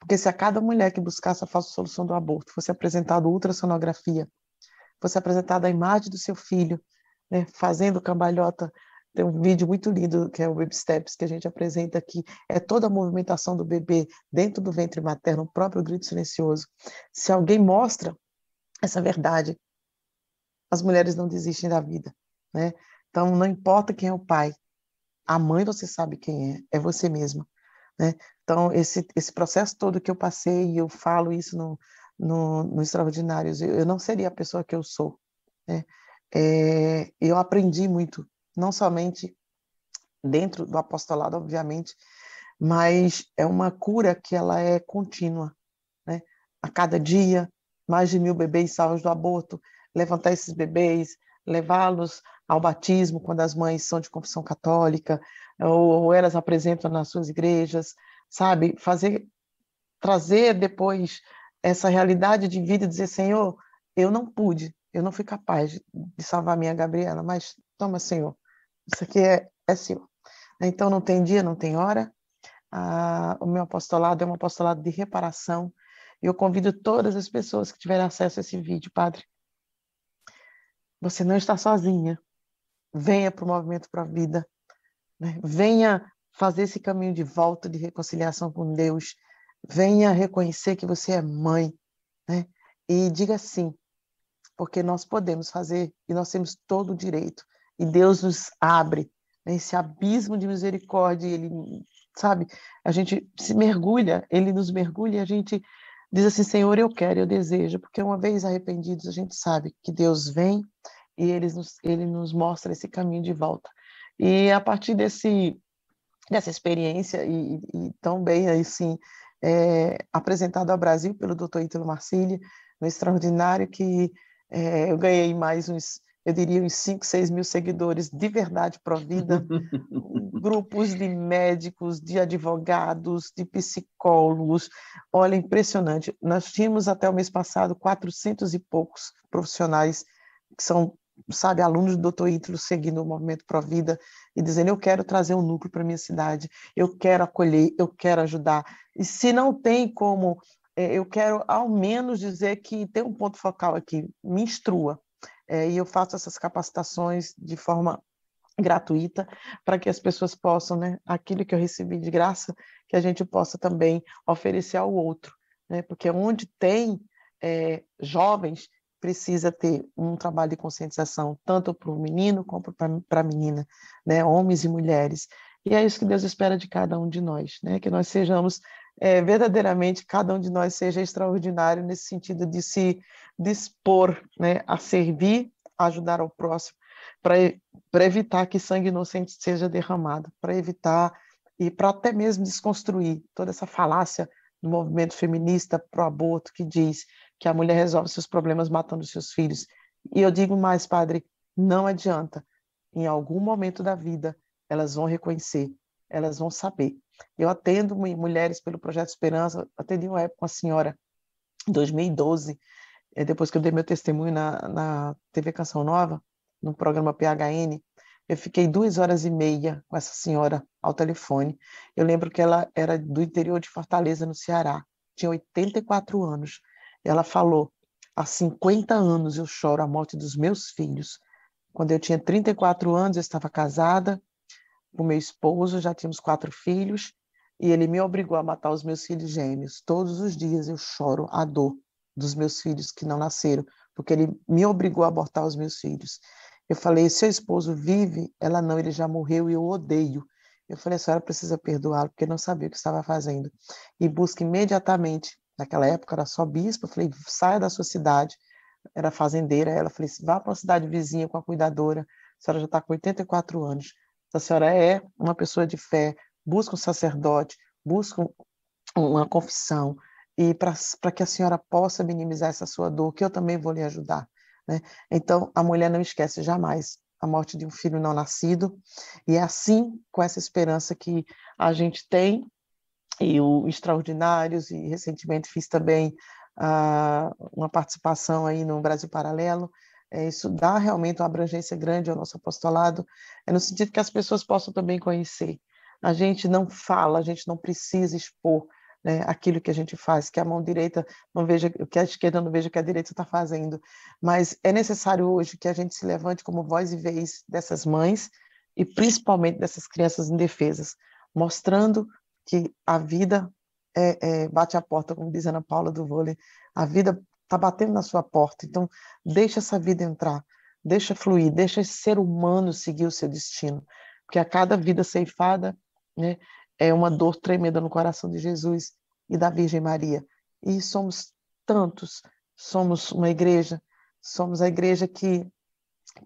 S3: Porque se a cada mulher que buscasse a falsa solução do aborto fosse apresentado ultrassonografia, fosse apresentada a imagem do seu filho, né, fazendo cambalhota tem um vídeo muito lindo que é o Baby Steps que a gente apresenta aqui. É toda a movimentação do bebê dentro do ventre materno, o próprio grito silencioso. Se alguém mostra essa verdade, as mulheres não desistem da vida, né? Então não importa quem é o pai, a mãe você sabe quem é, é você mesma, né? Então esse esse processo todo que eu passei, e eu falo isso no, no, no Extraordinários, eu, eu não seria a pessoa que eu sou, né? É, eu aprendi muito não somente dentro do apostolado, obviamente, mas é uma cura que ela é contínua, né? A cada dia, mais de mil bebês salvos do aborto, levantar esses bebês, levá-los ao batismo quando as mães são de confissão católica, ou, ou elas apresentam nas suas igrejas, sabe? Fazer, trazer depois essa realidade de vida e dizer, Senhor, eu não pude, eu não fui capaz de, salvar minha Gabriela, mas toma, Senhor, isso aqui é, é seu. Então, não tem dia, não tem hora. Ah, o meu apostolado é um apostolado de reparação. E eu convido todas as pessoas que tiverem acesso a esse vídeo, Padre. Você não está sozinha. Venha para o Movimento para a Vida. Né? Venha fazer esse caminho de volta, de reconciliação com Deus. Venha reconhecer que você é mãe. Né? E diga sim, porque nós podemos fazer e nós temos todo o direito e Deus nos abre né, esse abismo de misericórdia, ele, sabe, a gente se mergulha, ele nos mergulha e a gente diz assim, Senhor, eu quero, eu desejo, porque uma vez arrependidos, a gente sabe que Deus vem e ele nos, ele nos mostra esse caminho de volta. E a partir desse, dessa experiência e, e tão bem assim é, apresentado ao Brasil pelo Dr. Ítalo Marcília, no extraordinário que é, eu ganhei mais uns, eu diria uns 5, 6 mil seguidores de verdade para a vida, [laughs] grupos de médicos, de advogados, de psicólogos, olha, impressionante. Nós tínhamos até o mês passado 400 e poucos profissionais que são sabe, alunos do Dr. Ítalo seguindo o Movimento Pro Vida e dizendo, eu quero trazer um núcleo para minha cidade, eu quero acolher, eu quero ajudar. E se não tem como, é, eu quero ao menos dizer que tem um ponto focal aqui, me instrua. É, e eu faço essas capacitações de forma gratuita para que as pessoas possam, né, aquilo que eu recebi de graça, que a gente possa também oferecer ao outro, né, porque onde tem é, jovens precisa ter um trabalho de conscientização tanto para o menino como para a menina, né, homens e mulheres. E é isso que Deus espera de cada um de nós, né, que nós sejamos é, verdadeiramente, cada um de nós seja extraordinário nesse sentido de se dispor né, a servir, a ajudar ao próximo, para evitar que sangue inocente seja derramado, para evitar e para até mesmo desconstruir toda essa falácia do movimento feminista pro aborto que diz que a mulher resolve seus problemas matando seus filhos. E eu digo mais, padre, não adianta. Em algum momento da vida, elas vão reconhecer, elas vão saber. Eu atendo mulheres pelo Projeto Esperança, atendi uma época uma senhora, em 2012, eh, depois que eu dei meu testemunho na, na TV Canção Nova, no programa PHN, eu fiquei duas horas e meia com essa senhora ao telefone. Eu lembro que ela era do interior de Fortaleza, no Ceará, tinha 84 anos. Ela falou: há 50 anos eu choro a morte dos meus filhos. Quando eu tinha 34 anos, eu estava casada com meu esposo, já tínhamos quatro filhos, e ele me obrigou a matar os meus filhos gêmeos. Todos os dias eu choro a dor dos meus filhos que não nasceram, porque ele me obrigou a abortar os meus filhos. Eu falei: seu esposo vive? Ela não, ele já morreu e eu odeio. Eu falei: a senhora precisa perdoá-lo, porque não sabia o que estava fazendo. E busca imediatamente Naquela época era só bispo, eu falei, saia da sua cidade, era fazendeira, ela falei, vá para uma cidade vizinha com a cuidadora, a senhora já está com 84 anos, a senhora é uma pessoa de fé, busca um sacerdote, busca uma confissão, e para que a senhora possa minimizar essa sua dor, que eu também vou lhe ajudar. Né? Então, a mulher não esquece jamais a morte de um filho não nascido, e é assim, com essa esperança que a gente tem e o Extraordinários, e recentemente fiz também uh, uma participação aí no Brasil Paralelo. É, isso dá realmente uma abrangência grande ao nosso apostolado, é no sentido que as pessoas possam também conhecer. A gente não fala, a gente não precisa expor né, aquilo que a gente faz, que a mão direita não veja, que a esquerda não veja o que a direita está fazendo. Mas é necessário hoje que a gente se levante como voz e vez dessas mães e principalmente dessas crianças indefesas, mostrando que a vida é, é, bate a porta, como diz Ana Paula do vôlei, a vida está batendo na sua porta, então deixa essa vida entrar, deixa fluir, deixa esse ser humano seguir o seu destino, porque a cada vida ceifada né, é uma dor tremenda no coração de Jesus e da Virgem Maria. E somos tantos, somos uma igreja, somos a igreja que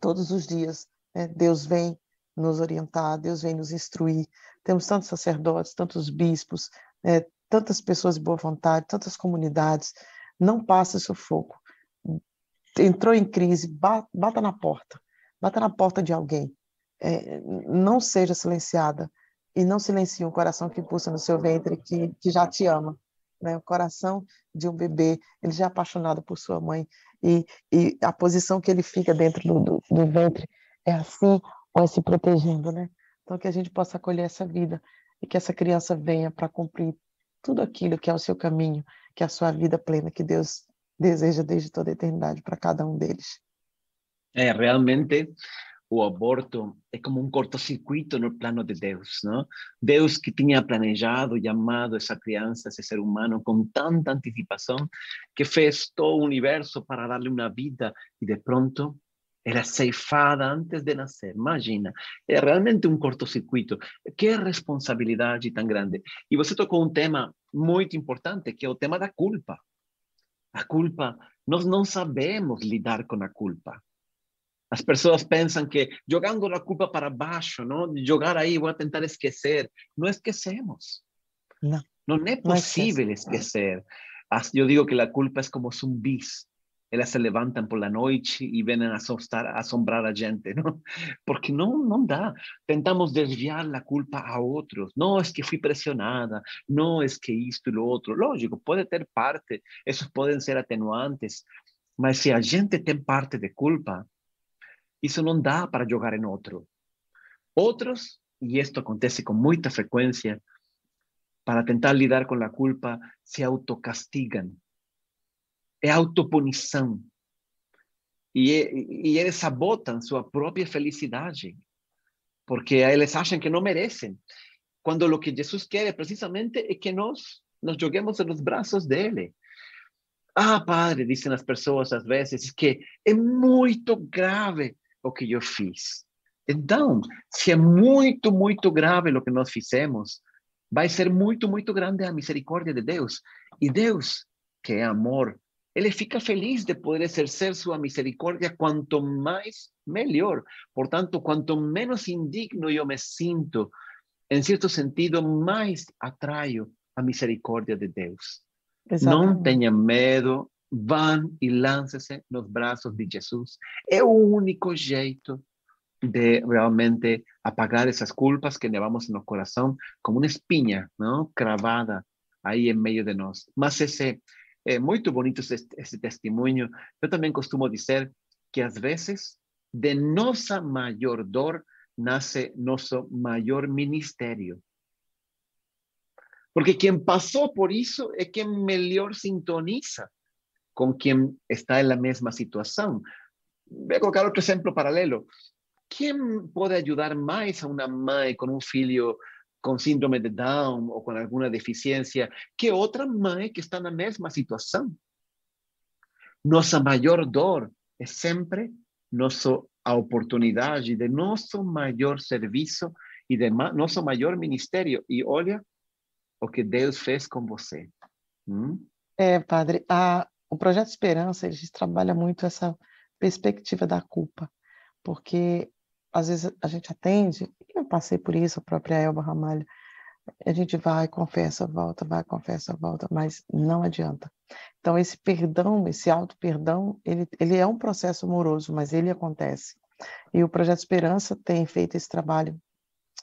S3: todos os dias né, Deus vem nos orientar, Deus vem nos instruir. Temos tantos sacerdotes, tantos bispos, é, tantas pessoas de boa vontade, tantas comunidades. Não passe sufoco. Entrou em crise, bata na porta, bata na porta de alguém. É, não seja silenciada e não silencie o coração que pulsa no seu ventre, que, que já te ama. Né? O coração de um bebê, ele já é apaixonado por sua mãe e, e a posição que ele fica dentro do, do, do ventre é assim vai se protegendo, né? Então, que a gente possa acolher essa vida e que essa criança venha para cumprir tudo aquilo que é o seu caminho, que é a sua vida plena, que Deus deseja desde toda a eternidade para cada um deles.
S2: É, realmente, o aborto é como um cortocircuito no plano de Deus, não? Deus que tinha planejado e amado essa criança, esse ser humano com tanta antecipação, que fez todo o universo para darle uma vida e de pronto era ceifada antes de nascer, imagina. É realmente um cortocircuito. Que responsabilidade tão grande. E você tocou um tema muito importante, que é o tema da culpa. A culpa, nós não sabemos lidar com a culpa. As pessoas pensam que jogando a culpa para baixo, não? jogar aí, vou tentar esquecer. Não esquecemos.
S3: Não.
S2: Não é possível não esquecer. Eu digo que a culpa é como zumbis. Elas se levantam por la noite e vêm a assustar, a assombrar a gente, não? [laughs] Porque não, não dá. Tentamos desviar a culpa a outros. Não, é que fui pressionada. Não, é que isto e o outro. Lógico, pode ter parte. Esses podem ser atenuantes. Mas se a gente tem parte de culpa, isso não dá para jogar em outro. Outros, e isto acontece com muita frequência, para tentar lidar com a culpa, se autocastigam. É autopunição. E, e eles sabotam sua própria felicidade, porque eles acham que não merecem. Quando o que Jesus quer precisamente é que nós nos joguemos nos braços dele. Ah, padre, dizem as pessoas às vezes, que é muito grave o que eu fiz. Então, se é muito, muito grave o que nós fizemos, vai ser muito, muito grande a misericórdia de Deus. E Deus, que é amor, ele fica feliz de poder exercer sua misericórdia quanto mais melhor. Portanto, quanto menos indigno eu me sinto, em certo sentido, mais atraio a misericórdia de Deus. Exatamente. Não tenha medo van e lance-se nos braços de Jesus. É o único jeito de realmente apagar essas culpas que levamos no coração como uma espinha, não, cravada aí em meio de nós. Mas esse é muito bonito esse, esse testemunho. Eu também costumo dizer que às vezes de nossa maior dor nasce nosso maior ministério. Porque quem passou por isso é quem melhor sintoniza con quien está en la misma situación. Voy a colocar otro ejemplo paralelo. ¿Quién puede ayudar más a una madre con un filho con síndrome de Down o con alguna deficiencia que otra madre que está en la misma situación? Nuestra mayor dor es siempre nuestra oportunidad de nuestro mayor servicio y de nuestro mayor ministerio. Y olha o que Deus fez com você.
S3: Hum? É, padre, a, o projeto Esperança ele trabalha muito essa perspectiva da culpa, porque às vezes a gente atende, passei por isso, a própria Elba Ramalho, a gente vai, confessa, volta, vai, confessa, volta, mas não adianta. Então, esse perdão, esse auto-perdão, ele, ele é um processo amoroso, mas ele acontece. E o Projeto Esperança tem feito esse trabalho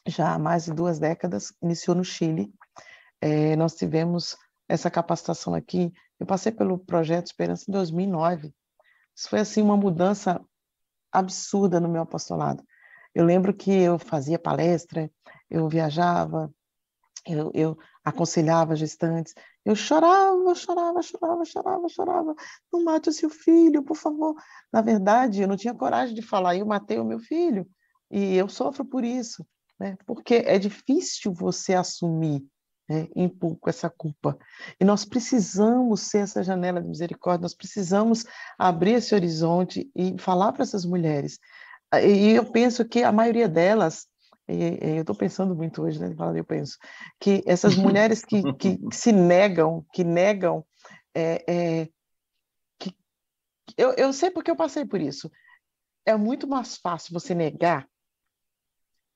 S3: já há mais de duas décadas, iniciou no Chile. É, nós tivemos essa capacitação aqui eu passei pelo projeto Esperança em 2009. Isso foi assim uma mudança absurda no meu apostolado. Eu lembro que eu fazia palestra, eu viajava, eu, eu aconselhava gestantes, eu chorava, chorava, chorava, chorava, chorava. Não mate o seu filho, por favor. Na verdade, eu não tinha coragem de falar, eu matei o meu filho e eu sofro por isso, né? Porque é difícil você assumir né, em pouco essa culpa. E nós precisamos ser essa janela de misericórdia, nós precisamos abrir esse horizonte e falar para essas mulheres. E eu penso que a maioria delas, eu estou pensando muito hoje, né? Eu penso que essas mulheres que, que, [laughs] se negam, que negam, é, é, que, eu, eu sei porque eu passei por isso. É muito mais fácil você negar,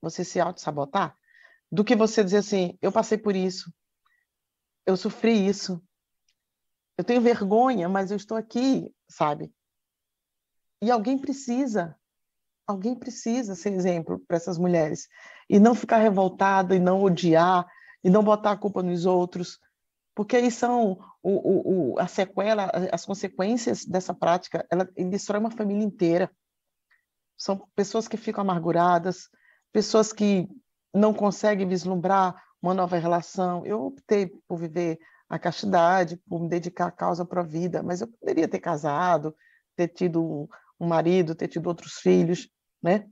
S3: você se auto-sabotar, do que você dizer assim, eu passei por isso, eu sofri isso, eu tenho vergonha, mas eu estou aqui, sabe? E alguém precisa, alguém precisa ser exemplo para essas mulheres e não ficar revoltado e não odiar e não botar a culpa nos outros, porque aí são o, o, a sequela, as consequências dessa prática, ela destrói uma família inteira. São pessoas que ficam amarguradas, pessoas que não consegue vislumbrar uma nova relação. Eu optei por viver a castidade, por me dedicar à causa para a vida, mas eu poderia ter casado, ter tido um marido, ter tido outros filhos, né?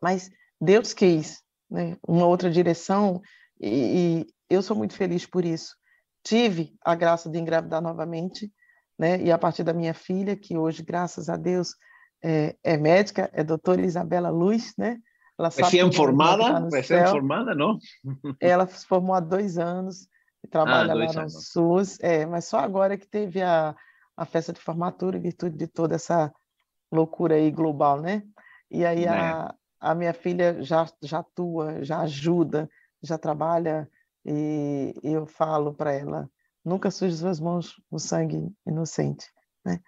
S3: Mas Deus quis, né? Uma outra direção e, e eu sou muito feliz por isso. Tive a graça de engravidar novamente, né? E a partir da minha filha, que hoje, graças a Deus, é, é médica, é doutora Isabela Luz, né?
S2: Ela Recém-formada? Recém-formada, não? [laughs]
S3: Ela se formou há dois anos, trabalha ah, lá no anos. SUS, é, mas só agora que teve a, a festa de formatura, em virtude de toda essa loucura aí global, né? E aí a, é. a minha filha já, já atua, já ajuda, já trabalha, e, e eu falo para ela, nunca suje suas mãos no sangue inocente, né?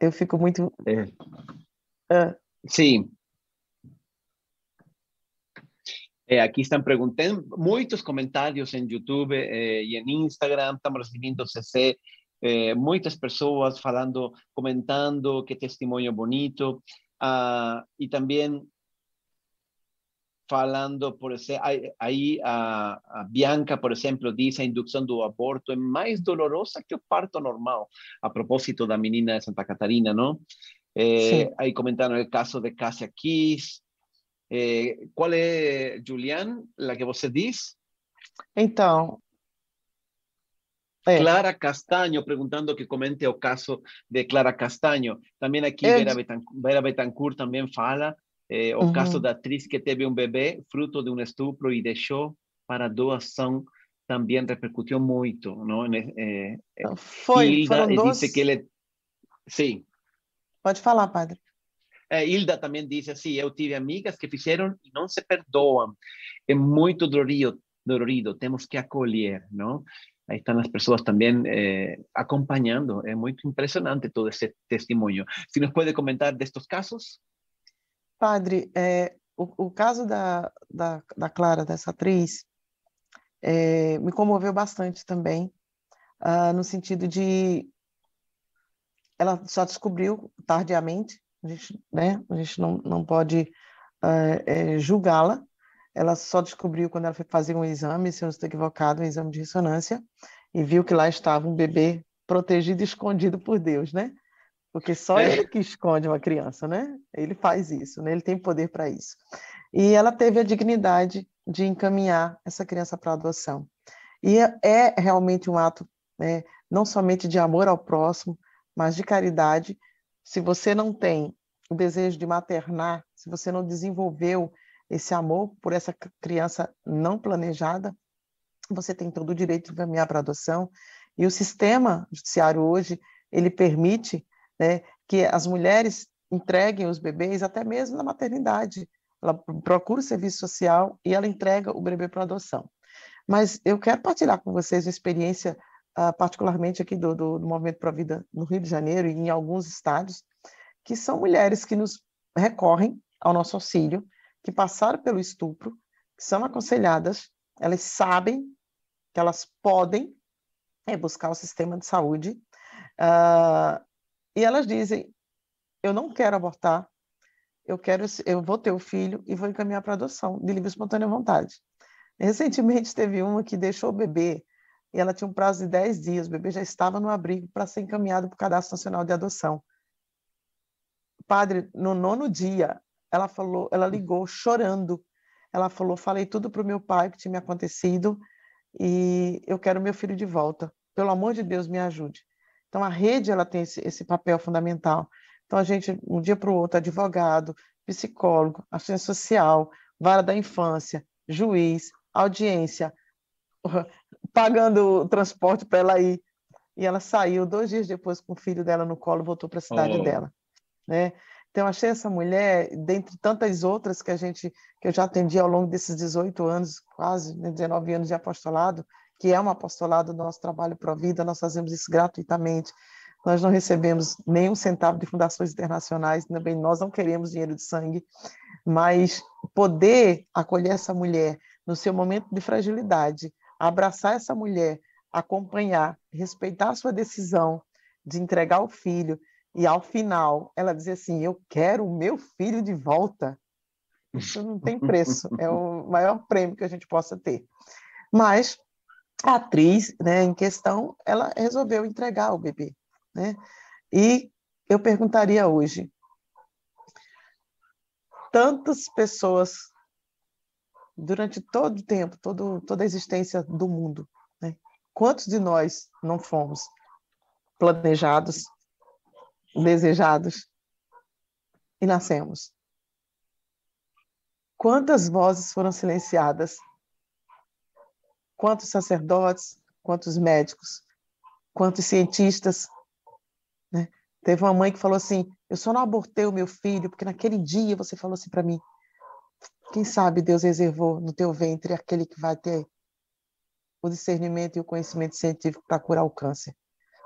S3: Eu fico muito...
S2: É. Uh, Sim, É, aqui estão perguntando muitos comentários em YouTube eh, e em Instagram, estamos recebendo CC, eh, muitas pessoas falando, comentando que testemunho bonito, uh, e também falando, por exemplo, aí a, a, Bianca, por exemplo, diz a indução do aborto é mais dolorosa que o parto normal, a propósito da menina de Santa Catarina, não? Eh, aí comentaram o caso de Cassia Kiss, eh, qual é, Julian, a que você diz?
S3: Então.
S2: É. Clara Castanho, perguntando que comente o caso de Clara Castanho. Também aqui é. Vera, Betancourt, Vera Betancourt também fala eh, o uhum. caso da atriz que teve um bebê fruto de um estupro e deixou para doação também repercutiu muito, não? Eh,
S3: Foi, Hilda foram
S2: dois... disse que ele... Sim.
S3: Pode falar, padre.
S2: É, Hilda também disse assim, eu tive amigas que fizeram e não se perdoam. É muito dolorido, dolorido temos que acolher, não? Estão as pessoas também eh, acompanhando. É muito impressionante todo esse testemunho. Se nos pode comentar destes casos?
S3: Padre, é, o, o, caso da, da, da, Clara, dessa atriz, é, me comoveu bastante também, uh, no sentido de ela só descobriu tardiamente a gente, né, a gente não, não pode uh, é, julgá-la. Ela só descobriu quando ela foi fazer um exame, se eu não estou equivocado, um exame de ressonância, e viu que lá estava um bebê protegido e escondido por Deus, né? Porque só é. ele que esconde uma criança, né? Ele faz isso, né? Ele tem poder para isso. E ela teve a dignidade de encaminhar essa criança para adoção. E é, é realmente um ato, né, não somente de amor ao próximo, mas de caridade se você não tem o desejo de maternar, se você não desenvolveu esse amor por essa criança não planejada, você tem todo o direito de encaminhar para adoção. E o sistema judiciário hoje, ele permite né, que as mulheres entreguem os bebês até mesmo na maternidade. Ela procura o serviço social e ela entrega o bebê para adoção. Mas eu quero partilhar com vocês uma experiência uh, particularmente aqui do, do, do Movimento Pro Vida no Rio de Janeiro e em alguns estados, que são mulheres que nos recorrem ao nosso auxílio, que passaram pelo estupro, que são aconselhadas, elas sabem que elas podem é, buscar o sistema de saúde, uh, e elas dizem: eu não quero abortar, eu quero, eu vou ter o filho e vou encaminhar para adoção de livre espontânea vontade. Recentemente teve uma que deixou o bebê e ela tinha um prazo de 10 dias, o bebê já estava no abrigo para ser encaminhado para o Cadastro Nacional de Adoção. Padre, no nono dia, ela falou, ela ligou chorando. Ela falou: "Falei tudo para o meu pai que tinha me acontecido e eu quero meu filho de volta. Pelo amor de Deus, me ajude." Então a rede ela tem esse, esse papel fundamental. Então a gente, um dia para o outro, advogado, psicólogo, assistência social, vara da infância, juiz, audiência, [laughs] pagando o transporte para ela ir. E ela saiu dois dias depois com o filho dela no colo, voltou para a cidade oh. dela, né? Então achei essa mulher, dentre tantas outras que a gente que eu já atendi ao longo desses 18 anos, quase né, 19 anos de apostolado, que é um apostolado do nosso trabalho Pro Vida, nós fazemos isso gratuitamente. Nós não recebemos nenhum centavo de fundações internacionais, também nós não queremos dinheiro de sangue, mas poder acolher essa mulher no seu momento de fragilidade, abraçar essa mulher, acompanhar, respeitar a sua decisão de entregar o filho e ao final ela dizer assim: Eu quero o meu filho de volta. Isso não tem preço, é o maior prêmio que a gente possa ter. Mas a atriz, né, em questão, ela resolveu entregar o bebê, né? E eu perguntaria hoje: tantas pessoas durante todo o tempo, todo, toda a existência do mundo. Né? Quantos de nós não fomos planejados, desejados e nascemos? Quantas vozes foram silenciadas? Quantos sacerdotes, quantos médicos, quantos cientistas, né? Teve uma mãe que falou assim: Eu só não abortei o meu filho porque naquele dia você falou assim para mim: Quem sabe Deus reservou no teu ventre aquele que vai ter o discernimento e o conhecimento científico para curar o câncer.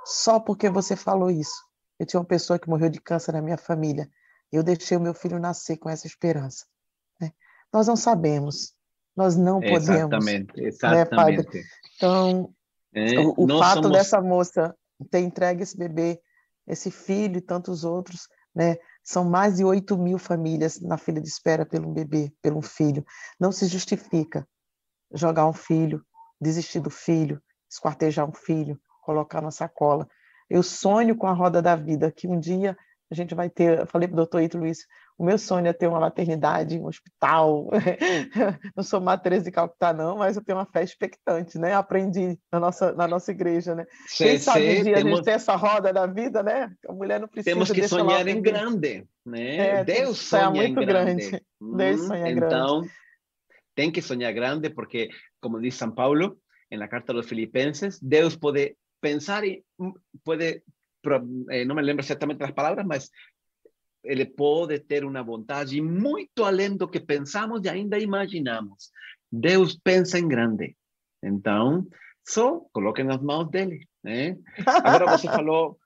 S3: Só porque você falou isso. Eu tinha uma pessoa que morreu de câncer na minha família. Eu deixei o meu filho nascer com essa esperança. Né? Nós não sabemos. Nós não podemos.
S2: Exatamente, exatamente.
S3: Né, então, é, o, o fato somos... dessa moça ter entregue esse bebê esse filho e tantos outros, né? São mais de 8 mil famílias na fila de espera pelo bebê, pelo filho. Não se justifica jogar um filho, desistir do filho, esquartejar um filho, colocar na sacola. Eu sonho com a roda da vida, que um dia a gente vai ter. Eu falei para o doutor Ito Luiz, o meu sonho é ter uma maternidade, um hospital. [laughs] não sou matriz de Calcutá, não, mas eu tenho uma fé expectante, né? Aprendi na nossa, na nossa igreja, né? Quem sabe um dia temos... a gente tem essa roda da vida, né? A mulher não precisa.
S2: Temos que sonhar em grande, né? É, Deus sonha muito grande. grande.
S3: Deus hum, sonha grande.
S2: Então, tem que sonhar grande, porque, como diz São Paulo, na carta aos Filipenses, Deus pode pensar e pode eh, não me lembro exatamente as palavras, mas ele pode ter uma vontade muito além do que pensamos e ainda imaginamos. Deus pensa em grande. Então, só coloque nas mãos dele. Né? Agora você [laughs] falou,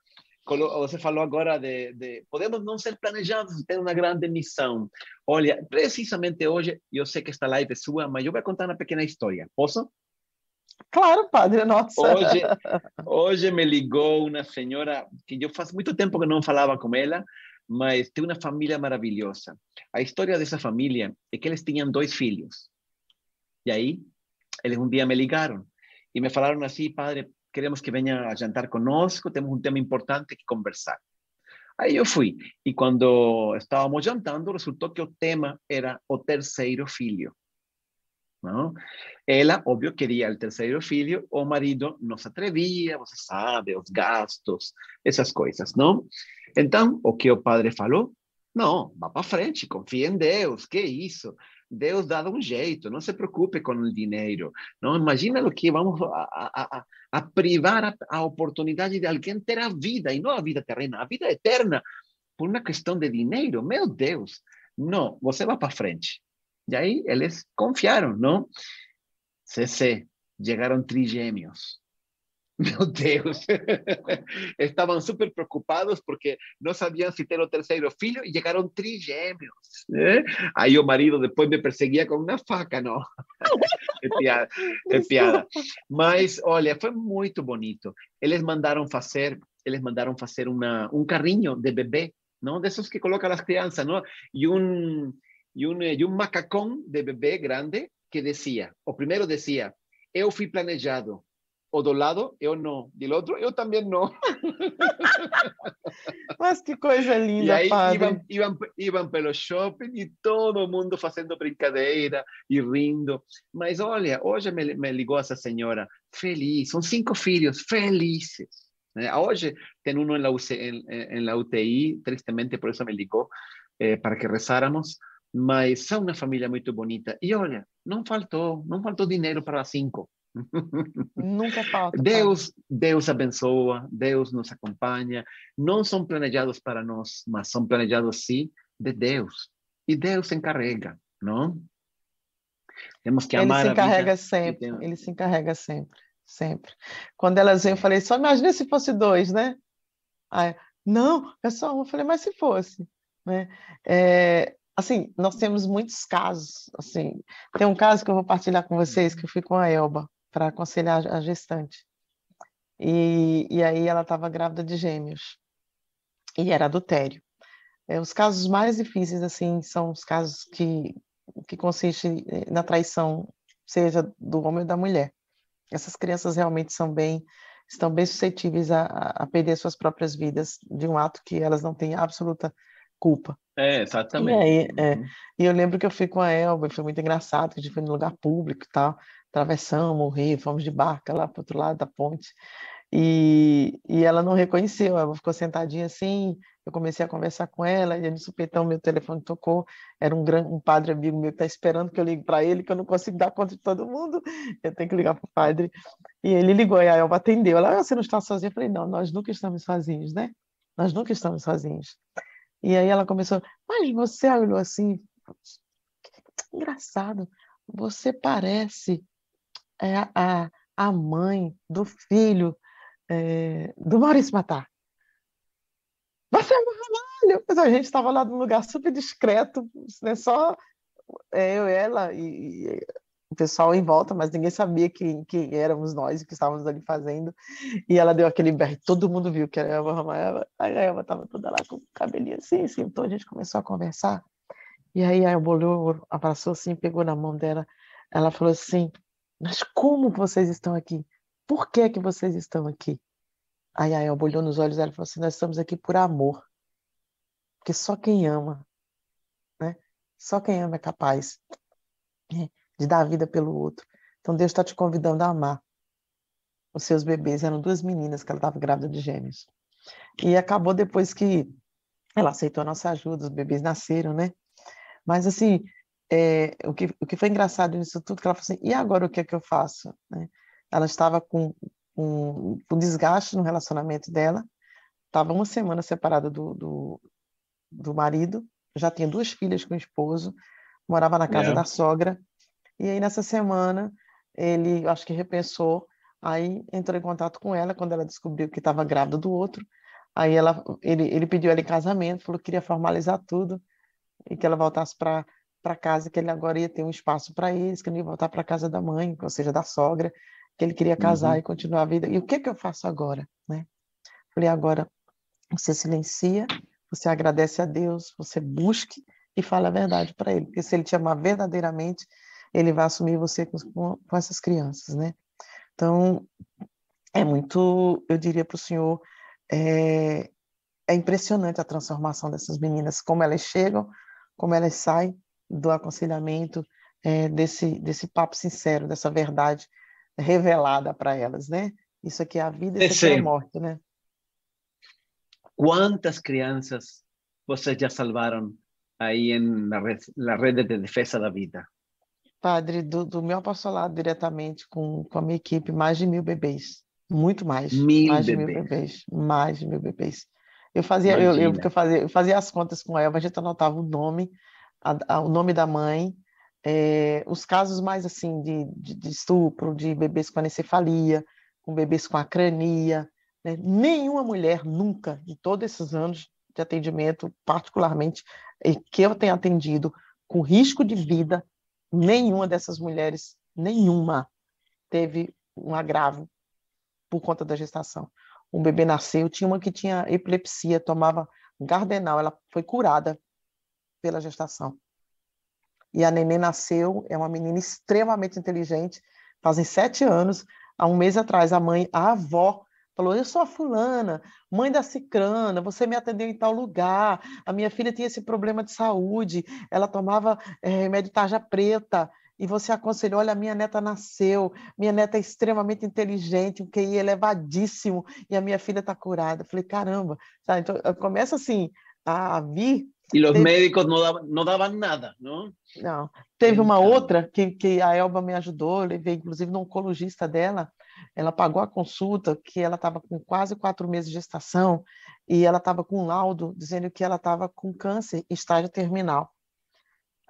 S2: você falou agora de, de, podemos não ser planejados, ter uma grande missão. Olha, precisamente hoje, eu sei que esta live é sua, mas eu vou contar uma pequena história. Posso?
S3: Claro, padre, nossa.
S2: Hoje, hoje me ligou uma senhora que eu faz muito tempo que não falava com ela, mas tem uma família maravilhosa. A história dessa família é que eles tinham dois filhos. E aí, eles um dia me ligaram e me falaram assim, padre, queremos que venha a jantar conosco, temos um tema importante que conversar. Aí eu fui. E quando estávamos jantando, resultou que o tema era o terceiro filho. Ela, óbvio, queria o terceiro filho, o marido não se atrevia, você sabe, os gastos, essas coisas, não? Então, o que o padre falou? Não, vá para frente, confia em Deus, que isso? Deus dá um jeito, não se preocupe com o dinheiro. Não imagina o que vamos a, a, a, privar a, a, oportunidade de alguém ter a vida, e não a vida terrena, a vida eterna, por uma questão de dinheiro. Meu Deus, não, você vai para frente. E aí eles confiaram, não? CC, chegaram trigêmeos. Meu [laughs] Deus, [laughs] estavam super preocupados porque não sabiam se ter o terceiro filho e chegaram trigêmeos. Né? Aí o marido depois me perseguia com uma faca, não? é [laughs] piada, é piada. Mas, olha, foi muito bonito. Eles mandaram fazer, eles mandaram fazer uma, um carrinho de bebê, não? Desses que colocam as crianças, não? E um e um, e um macacão de bebê grande que dizia, o primeiro dizia, eu fui planejado, o do lado, eu não. Do outro, eu também não. [laughs]
S3: Mas que coisa linda, E aí
S2: iam, iam, iam pelo shopping e todo mundo fazendo brincadeira e rindo. Mas olha, hoje me, me ligou essa senhora, feliz, são cinco filhos, felizes. Hoje tem um na, UCI, UTI, tristemente por isso me ligou, eh, para que rezáramos, mas são uma família muito bonita. E olha, não faltou, não faltou dinheiro para cinco.
S3: Nunca falta.
S2: Deus, Deus abençoa, Deus nos acompanha. Não são planejados para nós, mas são planejados sim de Deus. E Deus se encarrega, não?
S3: Temos que amar Ele se encarrega sempre. Ele se encarrega sempre, sempre. Quando elas vêm, eu falei, só imagina se fosse dois, né? Aí, não, é só um. Eu falei, mas se fosse, né? É, assim, nós temos muitos casos, assim, tem um caso que eu vou partilhar com vocês, que eu fui com a Elba para aconselhar a gestante, e, e aí ela estava grávida de gêmeos, e era adultério. É, os casos mais difíceis, assim, são os casos que, que consistem eh, na traição, seja do homem ou da mulher. Essas crianças realmente são bem, estão bem suscetíveis a, a perder suas próprias vidas de um ato que elas não têm absoluta culpa.
S2: É, exatamente.
S3: E, aí, é, uhum. e eu lembro que eu fui com a Elba, foi muito engraçado, que a gente foi no lugar público e tal, atravessamos o rio, fomos de barca lá para o outro lado da ponte, e, e ela não reconheceu, ela ficou sentadinha assim, eu comecei a conversar com ela, e no supetão meu telefone tocou, era um, grande, um padre amigo meu que está esperando que eu ligue para ele, que eu não consigo dar conta de todo mundo, [laughs] eu tenho que ligar para o padre, e ele ligou, e a Elba atendeu, ela, ah, você não está sozinha? Eu falei, não, nós nunca estamos sozinhos, né? Nós nunca estamos sozinhos. E aí ela começou, mas você olhou assim, engraçado, você parece é, a, a mãe do filho é, do Maurício Matar. Você é um Mas a gente estava lá num lugar super discreto, né? só é, eu, ela e, o pessoal em volta, mas ninguém sabia quem, quem éramos nós o que estávamos ali fazendo. E ela deu aquele berro, todo mundo viu que era a Elba Ramalhava. Aí a Elba estava toda lá com o cabelinho assim, assim. Então a gente começou a conversar. E aí a Elba olhou, abraçou assim, pegou na mão dela. Ela falou assim: Mas como vocês estão aqui? Por que, que vocês estão aqui? Aí a Elba olhou nos olhos dela e falou assim: Nós estamos aqui por amor. Porque só quem ama, né? Só quem ama é capaz. É de dar a vida pelo outro. Então Deus está te convidando a amar os seus bebês. Eram duas meninas que ela estava grávida de gêmeos. E acabou depois que ela aceitou a nossa ajuda, os bebês nasceram, né? Mas assim, é, o, que, o que foi engraçado nisso tudo, que ela falou assim, e agora o que é que eu faço? Né? Ela estava com um, um desgaste no relacionamento dela, estava uma semana separada do, do, do, marido, já tinha duas filhas com o esposo, morava na casa é. da sogra, e aí, nessa semana, ele, acho que repensou, aí entrou em contato com ela quando ela descobriu que estava grávida do outro. Aí ela, ele, ele pediu ela em casamento, falou que queria formalizar tudo e que ela voltasse para para casa, que ele agora ia ter um espaço para eles, que ele ia voltar para casa da mãe, ou seja, da sogra, que ele queria casar uhum. e continuar a vida. E o que que eu faço agora, né? Falei agora, você silencia, você agradece a Deus, você busque e fala a verdade para ele, porque se ele te amar verdadeiramente, ele vai assumir você com, com essas crianças, né? Então, é muito, eu diria para o senhor, é, é impressionante a transformação dessas meninas, como elas chegam, como elas saem do aconselhamento, é, desse, desse papo sincero, dessa verdade revelada para elas, né? Isso aqui é a vida, isso aqui é a morte, né?
S2: Quantas crianças vocês já salvaram aí na rede de defesa da vida?
S3: Padre, do, do meu apostolado diretamente com, com a minha equipe, mais de mil bebês. Muito mais.
S2: Mil
S3: mais
S2: bebês.
S3: de mil bebês. Mais de mil bebês. Eu fazia, eu, eu, eu, fazia, eu fazia as contas com ela, a gente anotava o nome, a, a, o nome da mãe, é, os casos mais assim de, de, de, estupro, de bebês com anencefalia, com bebês com acrania. Né? Nenhuma mulher nunca, em todos esses anos de atendimento, particularmente, que eu tenho atendido, com risco de vida, nenhuma dessas mulheres, nenhuma, teve um agravo por conta da gestação. Um bebê nasceu, tinha uma que tinha epilepsia, tomava gardenal, ela foi curada pela gestação. E a neném nasceu, é uma menina extremamente inteligente, fazem sete anos. Há um mês atrás, a mãe, a avó, Falou, eu sou a fulana, mãe da cicrana, você me atendeu em tal lugar, a minha filha tinha esse problema de saúde, ela tomava é, remédio tarja preta, e você aconselhou, olha, minha neta nasceu, minha neta é extremamente inteligente, um QI elevadíssimo, e a minha filha está curada. Eu falei, caramba, sabe? Então, começa assim a vir
S2: e os teve... médicos não davam, não davam nada, não?
S3: Não. Teve uma outra que, que a Elba me ajudou, levei inclusive no oncologista dela, ela pagou a consulta, que ela estava com quase quatro meses de gestação, e ela estava com um laudo dizendo que ela estava com câncer estágio terminal.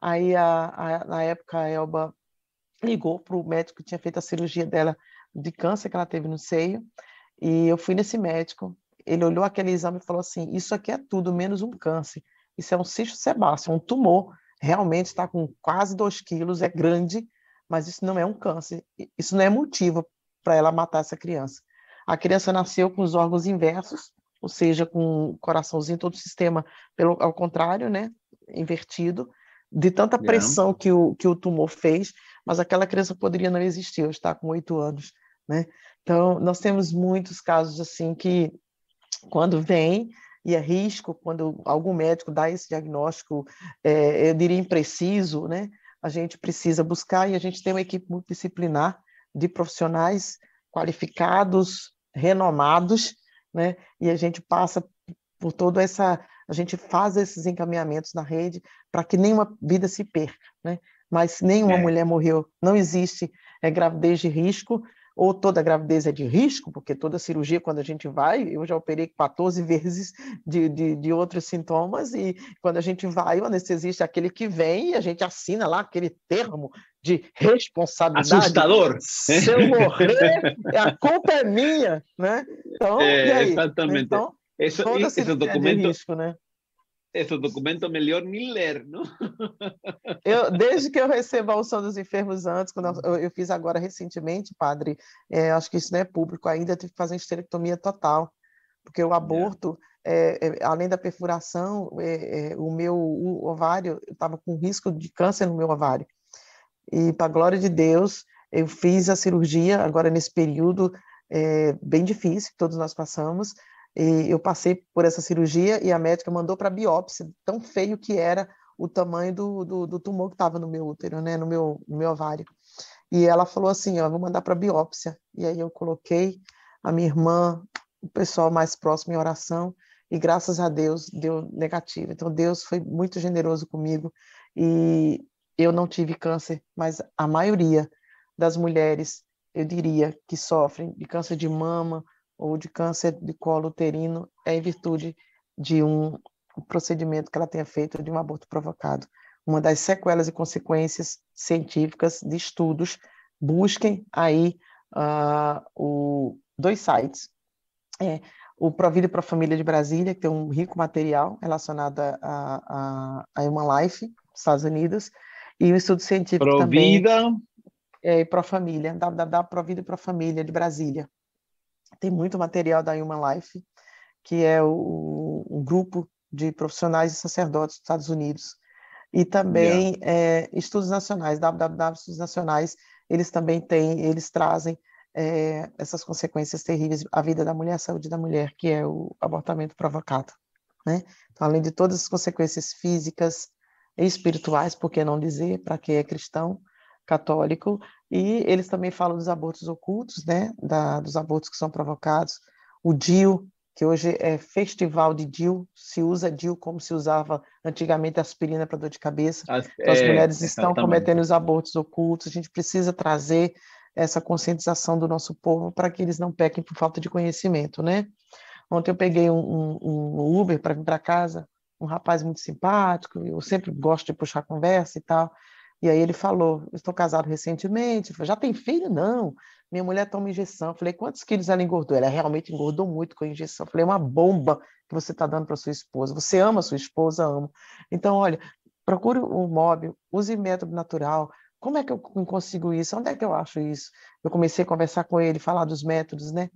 S3: Aí, a, a, na época, a Elba ligou para o médico que tinha feito a cirurgia dela de câncer que ela teve no seio, e eu fui nesse médico, ele olhou aquele exame e falou assim, isso aqui é tudo menos um câncer, isso é um cisto sebáceo, um tumor, realmente está com quase 2 quilos, é grande, mas isso não é um câncer, isso não é motivo para ela matar essa criança. A criança nasceu com os órgãos inversos, ou seja, com o coraçãozinho, todo o sistema pelo, ao contrário, né, invertido, de tanta pressão yeah. que, o, que o tumor fez, mas aquela criança poderia não existir, está com oito anos, né? Então, nós temos muitos casos assim que, quando vem, e é risco, quando algum médico dá esse diagnóstico, é, eu diria impreciso, né? A gente precisa buscar e a gente tem uma equipe multidisciplinar de profissionais qualificados, renomados, né? E a gente passa por toda essa, a gente faz esses encaminhamentos na rede para que nenhuma vida se perca, né? Mas nenhuma é. mulher morreu, não existe é, gravidez de risco ou toda gravidez é de risco, porque toda cirurgia, quando a gente vai, eu já operei 14 [laughs] vezes de, de, de outros sintomas, e quando a gente vai, o anestesista é aquele que vem e a gente assina lá aquele termo de responsabilidade.
S2: Assustador.
S3: Se eu morrer, [laughs] a culpa é minha, né?
S2: Então, é, exatamente. Então, esse, esse documento,
S3: risco, né?
S2: Esse documento melhor nem ler, não? [laughs]
S3: Eu, desde que eu recebo a unção dos enfermos antes, quando eu, eu fiz agora recentemente, padre, é, acho que isso não é público ainda, tive que fazer esterectomia total, porque o aborto, é, é, além da perfuração, é, é, o meu o ovário, eu estava com risco de câncer no meu ovário. E, para a glória de Deus, eu fiz a cirurgia agora nesse período é, bem difícil que todos nós passamos, e eu passei por essa cirurgia e a médica mandou para biópsia, tão feio que era o tamanho do, do, do tumor que estava no meu útero, né, no meu, no meu ovário. E ela falou assim, ó, vou mandar para biópsia. E aí eu coloquei a minha irmã, o pessoal mais próximo em oração, e graças a Deus deu negativo. Então Deus foi muito generoso comigo e eu não tive câncer, mas a maioria das mulheres, eu diria, que sofrem de câncer de mama, ou de câncer de colo uterino é em virtude de um procedimento que ela tenha feito de um aborto provocado. Uma das sequelas e consequências científicas de estudos, busquem aí uh, o, dois sites. É, o Provida para a Família de Brasília, que tem um rico material relacionado a, a, a Human Life, Estados Unidos, e o estudo científico
S2: Provida.
S3: também. É, Pro Família, www.provida para a Família de Brasília tem muito material da Human Life, que é o, um grupo de profissionais e sacerdotes dos Estados Unidos. E também yeah. é, estudos nacionais, www estudos nacionais, eles também têm, eles trazem é, essas consequências terríveis à vida da mulher, à saúde da mulher, que é o abortamento provocado. Né? Então, além de todas as consequências físicas e espirituais, por que não dizer, para quem é cristão, católico, e eles também falam dos abortos ocultos, né, da, dos abortos que são provocados, o DIU, que hoje é festival de DIU, se usa DIU como se usava antigamente aspirina para dor de cabeça. As, então, as é, mulheres estão cometendo os abortos ocultos, a gente precisa trazer essa conscientização do nosso povo para que eles não pequem por falta de conhecimento, né? Ontem eu peguei um, um, um Uber para vir para casa, um rapaz muito simpático, eu sempre gosto de puxar conversa e tal, e aí ele falou: Estou casado recentemente. Falei, Já tem filho? Não. Minha mulher toma injeção. Falei: Quantos quilos ela engordou? Ela realmente engordou muito com a injeção. Falei: É uma bomba que você está dando para sua esposa. Você ama sua esposa? Amo. Então, olha, procure um móvel, use método natural. Como é que eu consigo isso? Onde é que eu acho isso? Eu comecei a conversar com ele, falar dos métodos, né?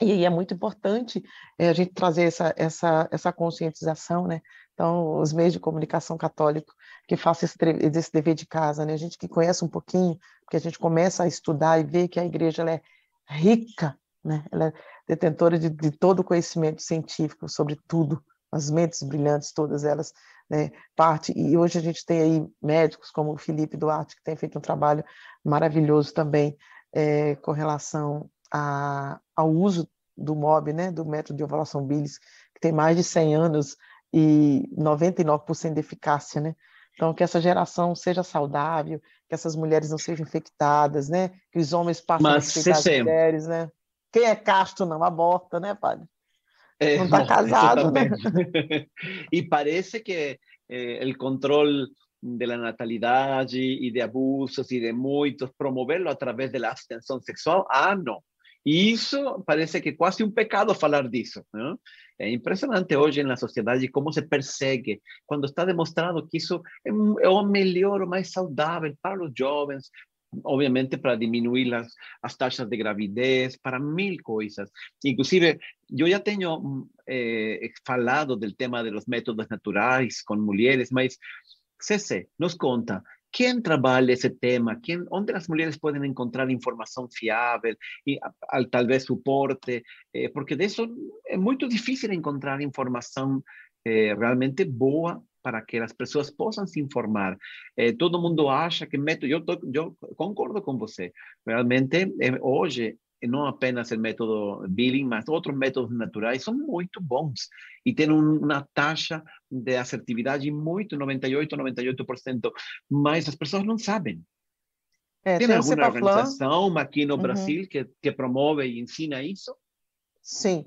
S3: E é muito importante é, a gente trazer essa, essa, essa conscientização, né? Então, os meios de comunicação católico que façam esse, esse, dever de casa, né? A gente que conhece um pouquinho, porque a gente começa a estudar e ver que a igreja é rica, né? Ela é detentora de, de todo o conhecimento científico sobre tudo, as mentes brilhantes, todas elas, né? Parte, e hoje a gente tem aí médicos como o Felipe Duarte, que tem feito um trabalho maravilhoso também é, com relação a, ao uso do MOB, né? Do método de ovulação bilis, que tem mais de 100 anos e 99% de eficácia, né? Então, que essa geração seja saudável, que essas mulheres não sejam infectadas, né? Que os homens passem
S2: Mas, a respeitar as
S3: mulheres, né? Quem é casto não aborta, né, padre? É, não [laughs] está casado, né? [laughs]
S2: e parece que eh, o controle de la natalidade e de abusos e de muitos, promoverlo a través de la abstenção sexual, ah, não. E isso parece que é quase um pecado falar disso. Não? É impressionante hoje na sociedade como se persegue, quando está demonstrado que isso é, é o melhor, o mais saudável para os jovens, obviamente para diminuir as, as taxas de gravidez, para mil coisas. Inclusive, eu já tenho eh, falado do tema dos métodos naturais com mulheres, mas Cece, nos conta, ¿Quién trabaja ese tema? ¿Quién, ¿Dónde las mujeres pueden encontrar información fiable y al, tal vez soporte? Eh, porque eso es muy difícil encontrar información eh, realmente boa para que as pessoas possam se informar. Eh, todo mundo acha que método, eu, eu concordo com você, realmente eh, hoje não apenas o método Billing, mas outros métodos naturais são muito bons e têm uma taxa de assertividade muito 98, 98%, mas as pessoas não sabem. É, tem, tem alguma organização aqui no uhum. Brasil que, que promove e ensina isso?
S3: Sim,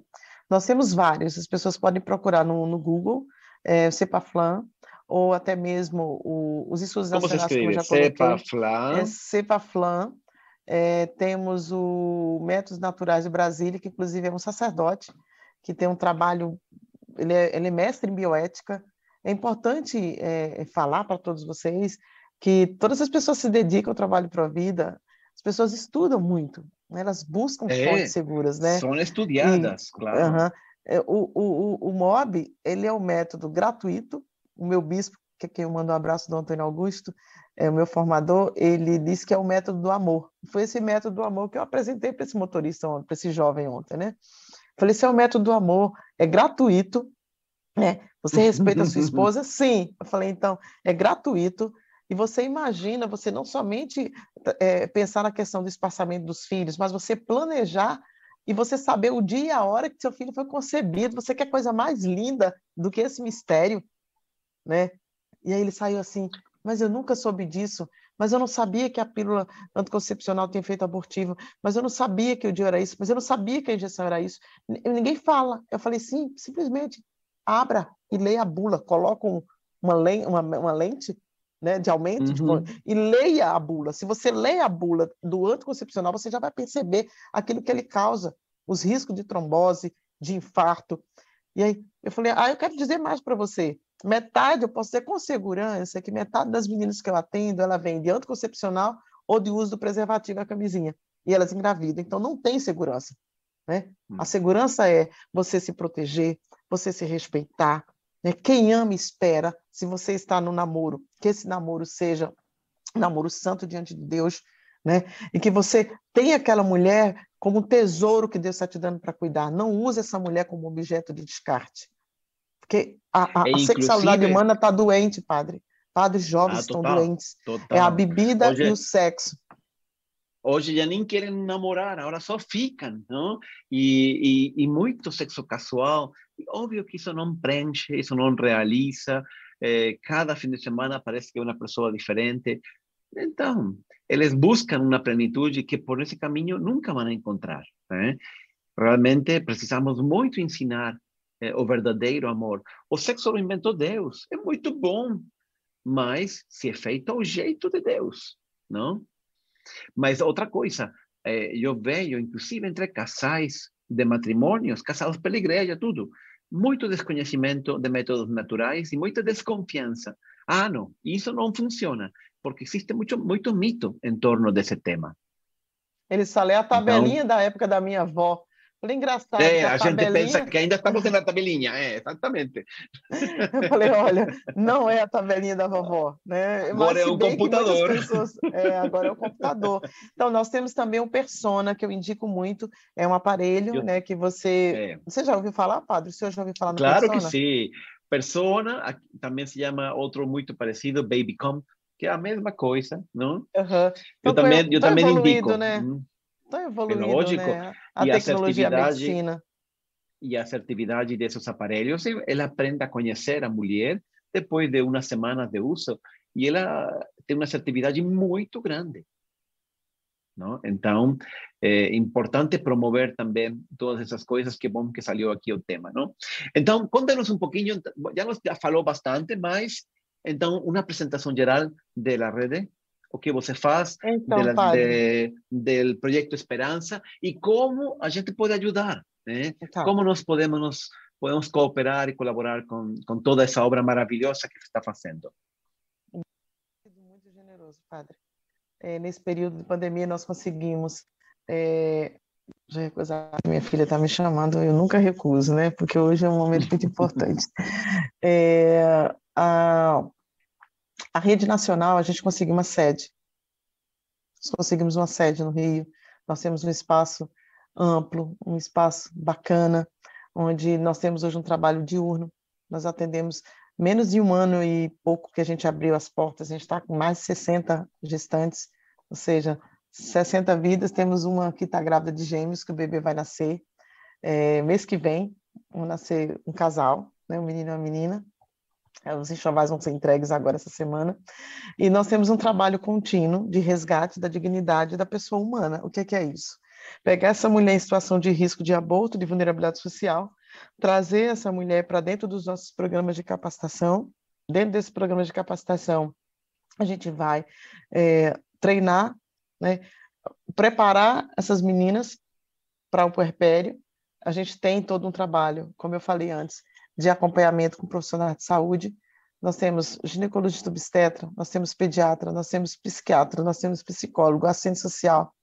S3: nós temos vários. As pessoas podem procurar no, no Google, é, Cepaflan, ou até mesmo o, os estudos
S2: como
S3: nacionais,
S2: como já coloquei. Cepaflan.
S3: É Cepaflan. É, temos o Métodos Naturais de Brasília, que inclusive é um sacerdote, que tem um trabalho, ele é, ele é mestre em bioética. É importante é, falar para todos vocês que todas as pessoas se dedicam ao trabalho para a vida, as pessoas estudam muito, né? elas buscam é, fontes seguras, né?
S2: São estudiadas, e, claro. Uh
S3: -huh. o, o, o MOB, ele é um método gratuito, o meu bispo, que eu mando um abraço do Antônio Augusto, é o meu formador, ele disse que é o método do amor. Foi esse método do amor que eu apresentei para esse motorista para esse jovem ontem, né? Falei, esse é o método do amor, é gratuito, né? Você respeita a sua [laughs] esposa? Sim. Eu falei, então, é gratuito, e você imagina, você não somente é, pensar na questão do espaçamento dos filhos, mas você planejar e você saber o dia e a hora que seu filho foi concebido. Você quer coisa mais linda do que esse mistério, né? E aí ele saiu assim, mas eu nunca soube disso, mas eu não sabia que a pílula anticoncepcional tem efeito abortivo, mas eu não sabia que o dia era isso, mas eu não sabia que a injeção era isso. Ninguém fala. Eu falei, sim, simplesmente abra e leia a bula, coloca um, uma, lente, uma, uma lente né, de aumento, uhum. e leia a bula. Se você lê a bula do anticoncepcional, você já vai perceber aquilo que ele causa, os riscos de trombose, de infarto. E aí eu falei, ah, eu quero dizer mais para você. Metade, eu posso dizer com segurança que metade das meninas que eu atendo, ela vem de anticoncepcional ou de uso do preservativo a camisinha. E elas engravidam, então não tem segurança. Né? Hum. A segurança é você se proteger, você se respeitar, né? Quem ama espera, se você está no namoro, que esse namoro seja um namoro santo diante de Deus, né? E que você tenha aquela mulher como um tesouro que Deus está te dando para cuidar. Não use essa mulher como objeto de descarte. Porque a, a, a sexualidade humana está doente, padre. Padres jovens ah, estão doentes. Total. É a bebida Hoje... e o sexo.
S2: Hoje já nem querem namorar, agora só ficam, não? E, e, e muito sexo casual. Óbvio que isso não preenche, isso não realiza. Eh, cada fim de semana parece que é uma pessoa diferente. Então, eles buscam uma plenitude que por esse caminho nunca vão encontrar. Né? Realmente precisamos muito ensinar eh, o verdadeiro amor. O sexo lo inventou Deus, é muito bom, mas se é feito ao jeito de Deus, não? Mas outra coisa, é, eu vejo, inclusive entre casais de matrimônios, casados pela igreja, tudo, muito desconhecimento de métodos naturais e muita desconfiança. Ah, não, isso não funciona, porque existe muito, muito mito em torno desse tema.
S3: Ele só lê a tabelinha então, da época da minha avó. Falei, engraçado.
S2: É, a, a gente pensa que ainda estamos na tabelinha, é, exatamente. [laughs]
S3: Eu falei, olha, não é a tabelinha da vovó, né?
S2: Agora Mas, é o computador.
S3: Pessoas, é, agora é o computador. Então, nós temos também um Persona, que eu indico muito, é um aparelho, eu, né, que você... É. Você já ouviu falar, Padre? O senhor já ouviu falar no
S2: claro
S3: Persona?
S2: Claro que sim. Persona, também se chama outro muito parecido, Babycom, que é a mesma coisa, não? Uhum.
S3: Eu
S2: então, também, eu também indico.
S3: Né? Hum. Está evoluindo, né? A e tecnologia, a, a medicina.
S2: E a assertividade desses aparelhos, ela aprende a conhecer a mulher depois de umas semanas de uso e ela tem uma assertividade muito grande. Não? Então, é importante promover também todas essas coisas, que bom que saiu aqui o tema. Não? Então, conta-nos um pouquinho, já nos já falou bastante, mas então, uma apresentação geral da rede o que você faz então, de, del projeto Esperança e como a gente pode ajudar, né? Então. Como nós podemos nos, podemos cooperar e colaborar com, com toda essa obra maravilhosa que você está fazendo.
S3: Muito generoso, padre. É, nesse período de pandemia nós conseguimos é, já recusar. Minha filha está me chamando, eu nunca recuso, né? Porque hoje é um momento muito importante. [laughs] É, a, a rede nacional, a gente conseguiu uma sede. Nós conseguimos uma sede no Rio, nós temos um espaço amplo, um espaço bacana, onde nós temos hoje um trabalho diurno, nós atendemos menos de um ano e pouco que a gente abriu as portas, a gente está com mais de 60 gestantes, ou seja, 60 vidas, temos uma que está grávida de gêmeos, que o bebê vai nascer é, mês que vem, vai nascer um casal, né, um menino e uma menina, Os enxovais vão ser entregues agora essa semana. E nós temos um trabalho contínuo de resgate da dignidade da pessoa humana. O que é, que é isso? Pegar essa mulher em situação de risco de aborto, de vulnerabilidade social, trazer essa mulher para dentro dos nossos programas de capacitação. Dentro desse programa de capacitação, a gente vai é, treinar, né, preparar essas meninas para o puerpério. A gente tem todo um trabalho, como eu falei antes, de acompanhamento com profissionais de saúde. Nós temos ginecologista obstetra, nós temos pediatra, nós temos psiquiatra, nós temos psicólogo, assistente social.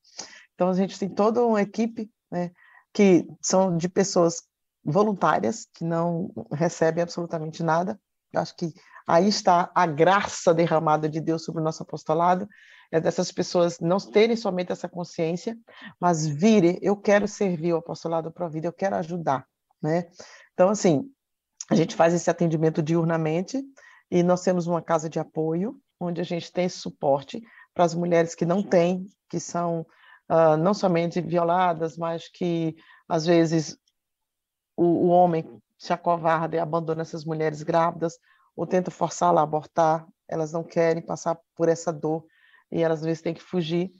S3: Então, a gente tem toda uma equipe né, que são de pessoas voluntárias, que não recebem absolutamente nada. Eu acho que aí está a graça derramada de Deus sobre o nosso apostolado, é dessas pessoas não terem somente essa consciência, mas virem, eu quero servir o apostolado para a vida, eu quero ajudar, né? Então, assim, a gente faz esse atendimento diurnamente e nós temos uma casa de apoio, onde a gente tem suporte para as mulheres que não têm, que são uh, não somente violadas, mas que às vezes o, o homem se acovarda e abandona essas mulheres grávidas ou tenta forçá-la a abortar, elas não querem passar por essa dor e elas às vezes têm que fugir.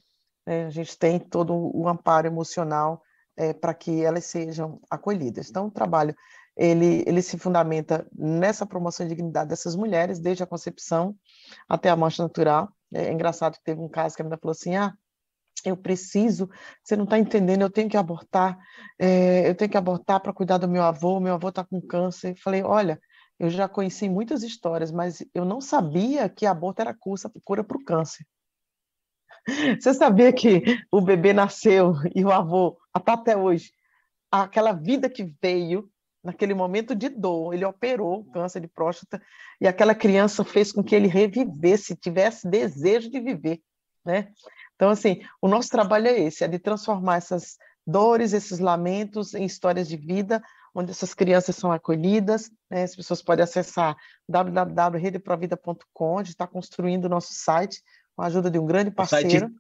S3: Né? A gente tem todo o amparo emocional é, para que elas sejam acolhidas. Então, o trabalho ele, ele se fundamenta nessa promoção de dignidade dessas mulheres, desde a concepção até a mancha natural. É engraçado que teve um caso que a menina falou assim: ah, eu preciso, você não está entendendo, eu tenho que abortar, é, eu tenho que abortar para cuidar do meu avô, meu avô está com câncer. Falei, olha, eu já conheci muitas histórias, mas eu não sabia que aborto era cura para o câncer. [laughs] Você sabia que o bebê nasceu e o avô, até hoje, aquela vida que veio naquele momento de dor, ele operou câncer de próstata e aquela criança fez com que ele revivesse, tivesse desejo de viver, né? Então, assim, o nosso trabalho é esse, é de transformar essas dores, esses lamentos em histórias de vida, onde essas crianças são acolhidas, né? as pessoas podem acessar www.redeprovida.com, onde está construindo o nosso site, com a ajuda de um grande parceiro.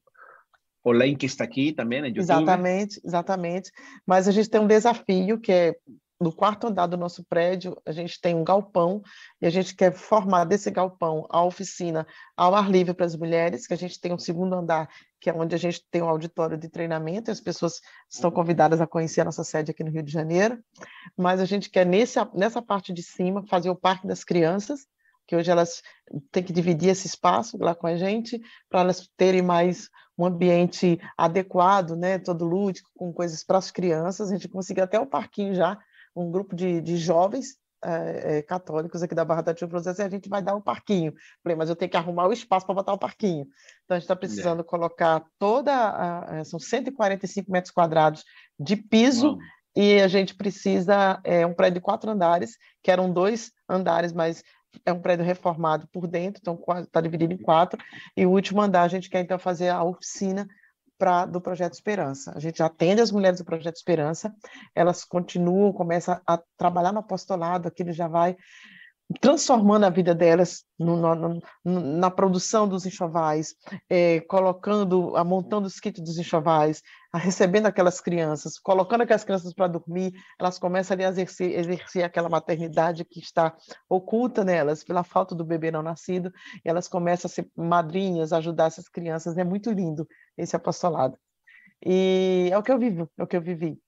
S3: O,
S2: o link está aqui também YouTube.
S3: Exatamente, exatamente. Mas a gente tem um desafio que é no quarto andar do nosso prédio, a gente tem um galpão e a gente quer formar desse galpão a oficina ao ar livre para as mulheres, que a gente tem um segundo andar, que é onde a gente tem um auditório de treinamento e as pessoas estão convidadas a conhecer a nossa sede aqui no Rio de Janeiro. Mas a gente quer, nesse, nessa parte de cima, fazer o Parque das Crianças, que hoje elas têm que dividir esse espaço lá com a gente, para elas terem mais um ambiente adequado, né, todo lúdico, com coisas para as crianças. A gente conseguiu até o parquinho já, um grupo de, de jovens é, é, católicos aqui da Barra da Tijuca, assim, a gente vai dar um parquinho. Falei, mas eu tenho que arrumar o espaço para botar o parquinho. Então, a gente está precisando é. colocar toda, a, a, são 145 metros quadrados de piso, e a gente precisa, é um prédio de quatro andares, que eram dois andares, mas é um prédio reformado por dentro, então está dividido em quatro, e o último andar a gente quer então fazer a oficina pra, do Projeto Esperança. A gente atende as mulheres do Projeto Esperança, elas continuam, começam a trabalhar no apostolado, aquilo já vai transformando a vida delas no, no, no, na produção dos enxovais, é, colocando, montando os kits dos enxovais, recebendo aquelas crianças, colocando aquelas crianças para dormir, elas começam a exercer, exercer aquela maternidade que está oculta nelas pela falta do bebê não nascido, elas começam a ser madrinhas, ajudar essas crianças. É muito lindo esse apostolado. E é o que eu vivo, é o que eu vivi.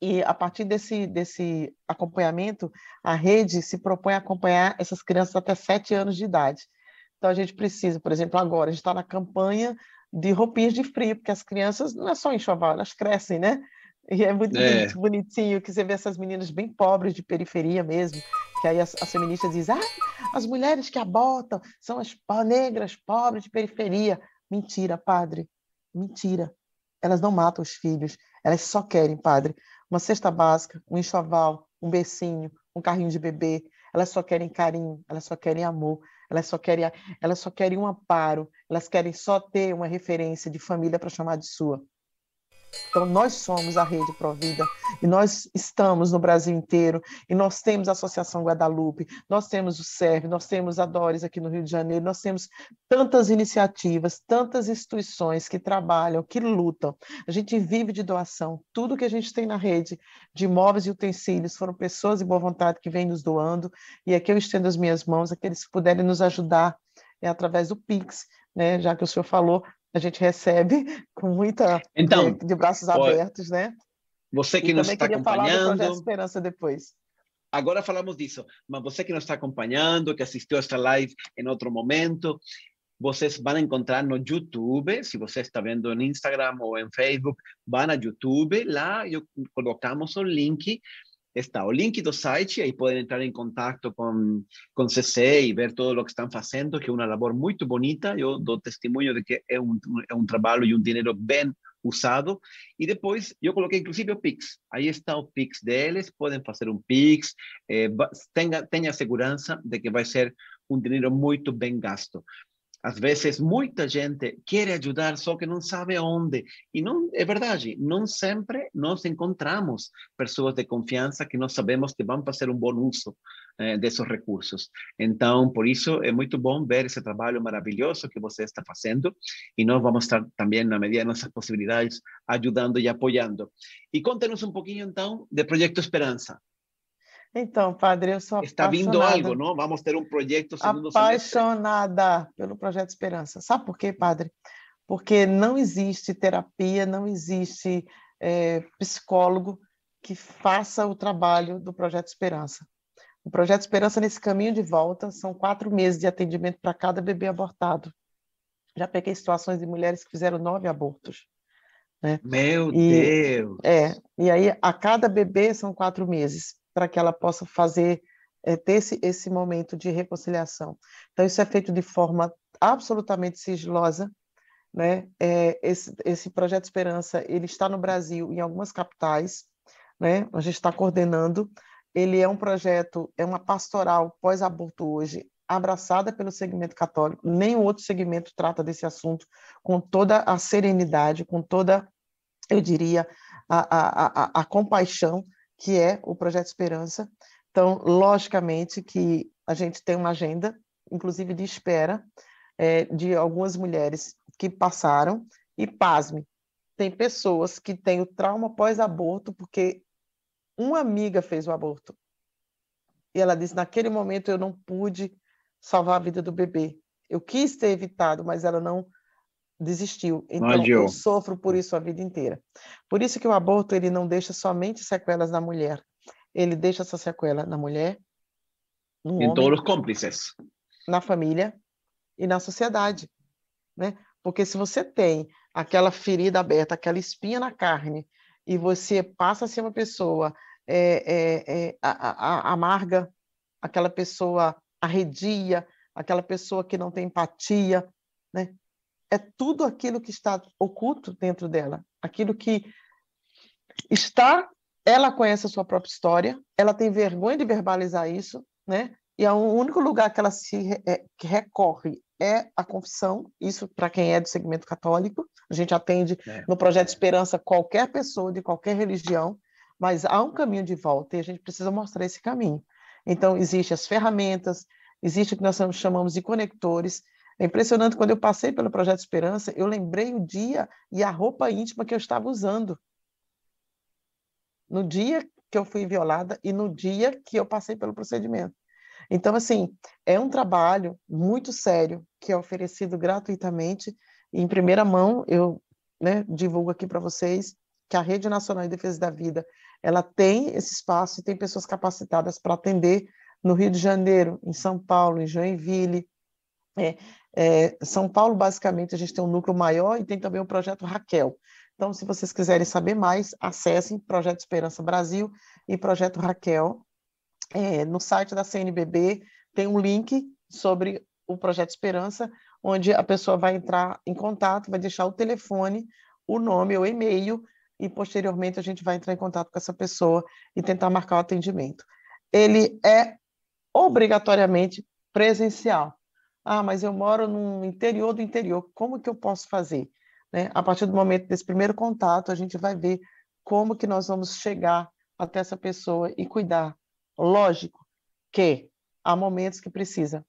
S3: E a partir desse, desse acompanhamento, a rede se propõe a acompanhar essas crianças até sete anos de idade. Então, a gente precisa, por exemplo, agora, a gente está na campanha de roupinhas de frio, porque as crianças não é só enxoval, elas crescem, né? E é muito é. bonitinho que você vê essas meninas bem pobres de periferia mesmo, que aí as, as feministas dizem, ah, as mulheres que abortam são as negras pobres de periferia. Mentira, padre, mentira. Elas não matam os filhos, elas só querem, padre, uma cesta básica, um enxoval, um becinho, um carrinho de bebê. Elas só querem carinho, elas só querem amor, elas só querem, elas só querem um amparo, elas querem só ter uma referência de família para chamar de sua. Então, nós somos a Rede Provida e nós estamos no Brasil inteiro e nós temos a Associação Guadalupe, nós temos o SERV, nós temos a Dores aqui no Rio de Janeiro, nós temos tantas iniciativas, tantas instituições que trabalham, que lutam. A gente vive de doação. Tudo que a gente tem na rede de móveis e utensílios foram pessoas de boa vontade que vêm nos doando e aqui eu estendo as minhas mãos, aqueles que puderem nos ajudar é através do Pix, né? Já que o senhor falou, a gente recebe [laughs] com muita então, de, de braços abertos, né?
S2: Você que e nos está acompanhando. Falar
S3: do Esperança depois.
S2: Agora falamos disso, mas você que nos está acompanhando, que assistiu esta live em outro momento, vocês vão encontrar no YouTube, se você está vendo no Instagram ou em Facebook, vão no YouTube, lá eu colocamos o link está o do site, aí podem entrar em contato com, com CC e ver todo o que estão fazendo, que é uma labor muito bonita. Eu dou testemunho de que é um, é um trabalho e um dinheiro bem usado. E depois eu coloquei inclusive o Pix. Aí está o Pix deles, podem fazer um Pix, eh, tenha, tenha segurança de que vai ser um dinheiro muito bem gasto. Às vezes, muita gente quer ajudar, só que não sabe onde. E não é verdade, não sempre nós encontramos pessoas de confiança que nós sabemos que vão fazer um bom uso eh, desses recursos. Então, por isso, é muito bom ver esse trabalho maravilhoso que você está fazendo. E nós vamos estar também, na medida de nossas possibilidades, ajudando e apoiando. E conte-nos um pouquinho, então, do Projeto Esperança.
S3: Então, padre, eu sou
S2: Está vindo algo, não? Vamos ter um projeto
S3: segundo Apaixonada semestre. pelo Projeto Esperança. Sabe por quê, padre? Porque não existe terapia, não existe é, psicólogo que faça o trabalho do Projeto Esperança. O Projeto Esperança, nesse caminho de volta, são quatro meses de atendimento para cada bebê abortado. Já peguei situações de mulheres que fizeram nove abortos. Né?
S2: Meu e, Deus!
S3: É, e aí a cada bebê são quatro meses para que ela possa fazer, é, ter esse, esse momento de reconciliação. Então, isso é feito de forma absolutamente sigilosa, né? É, esse, esse projeto Esperança ele está no Brasil em algumas capitais, né? A gente está coordenando. Ele é um projeto, é uma pastoral pós-aborto hoje, abraçada pelo segmento católico. Nenhum outro segmento trata desse assunto com toda a serenidade, com toda, eu diria, a, a, a, a compaixão que é o Projeto Esperança. Então, logicamente que a gente tem uma agenda, inclusive de espera, é, de algumas mulheres que passaram, e pasme, tem pessoas que têm o trauma pós-aborto porque uma amiga fez o aborto. E ela disse: naquele momento eu não pude salvar a vida do bebê. Eu quis ter evitado, mas ela não desistiu. Então, eu sofro por isso a vida inteira. Por isso que o aborto ele não deixa somente sequelas na mulher. Ele deixa essa sequela na mulher,
S2: no em homem, todos os cúmplices.
S3: Na família e na sociedade. Né? Porque se você tem aquela ferida aberta, aquela espinha na carne, e você passa a ser uma pessoa é, é, é, a, a, amarga, aquela pessoa arredia, aquela pessoa que não tem empatia, né? É tudo aquilo que está oculto dentro dela, aquilo que está. Ela conhece a sua própria história, ela tem vergonha de verbalizar isso, né? E é o único lugar que ela se é, que recorre é a confissão, isso para quem é do segmento católico. A gente atende é. no projeto Esperança qualquer pessoa de qualquer religião, mas há um caminho de volta e a gente precisa mostrar esse caminho. Então, existem as ferramentas, existe o que nós chamamos de conectores, é impressionante, quando eu passei pelo Projeto Esperança, eu lembrei o dia e a roupa íntima que eu estava usando. No dia que eu fui violada e no dia que eu passei pelo procedimento. Então, assim, é um trabalho muito sério que é oferecido gratuitamente. Em primeira mão, eu né, divulgo aqui para vocês que a Rede Nacional de Defesa da Vida ela tem esse espaço e tem pessoas capacitadas para atender no Rio de Janeiro, em São Paulo, em Joinville, é, é, São Paulo, basicamente, a gente tem um núcleo maior e tem também o projeto Raquel. Então, se vocês quiserem saber mais, acessem Projeto Esperança Brasil e Projeto Raquel. É, no site da CNBB tem um link sobre o Projeto Esperança, onde a pessoa vai entrar em contato, vai deixar o telefone, o nome, o e-mail, e posteriormente a gente vai entrar em contato com essa pessoa e tentar marcar o atendimento. Ele é obrigatoriamente presencial. Ah, mas eu moro no interior do interior, como que eu posso fazer? Né? A partir do momento desse primeiro contato, a gente vai ver como que nós vamos chegar até essa pessoa e cuidar. Lógico que há momentos que precisa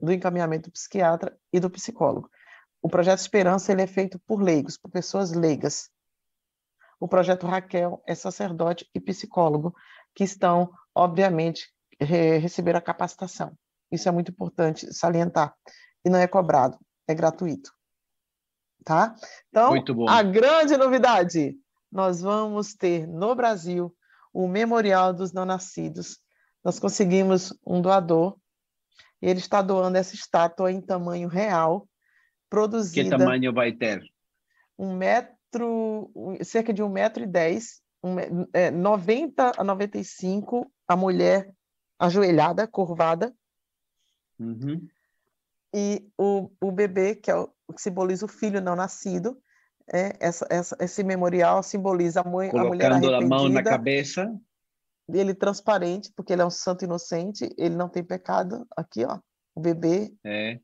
S3: do encaminhamento do psiquiatra e do psicólogo. O projeto Esperança ele é feito por leigos, por pessoas leigas. O projeto Raquel é sacerdote e psicólogo que estão, obviamente, re receber a capacitação. Isso é muito importante salientar. E não é cobrado, é gratuito. Tá? Então, a grande novidade, nós vamos ter no Brasil o Memorial dos Não Nascidos. Nós conseguimos um doador, ele está doando essa estátua em tamanho real, produzida...
S2: Que tamanho vai ter?
S3: Um metro, cerca de um metro e dez, um, é, 90 a 95, a mulher ajoelhada, curvada,
S2: uhum.
S3: e o, o bebê, que, é o, que simboliza o filho não nascido, é, essa, essa, esse memorial simboliza a, mãe, a mulher arrependida.
S2: a mão na cabeça.
S3: Ele transparente, porque ele é um santo inocente, ele não tem pecado. Aqui, ó, o bebê
S2: é.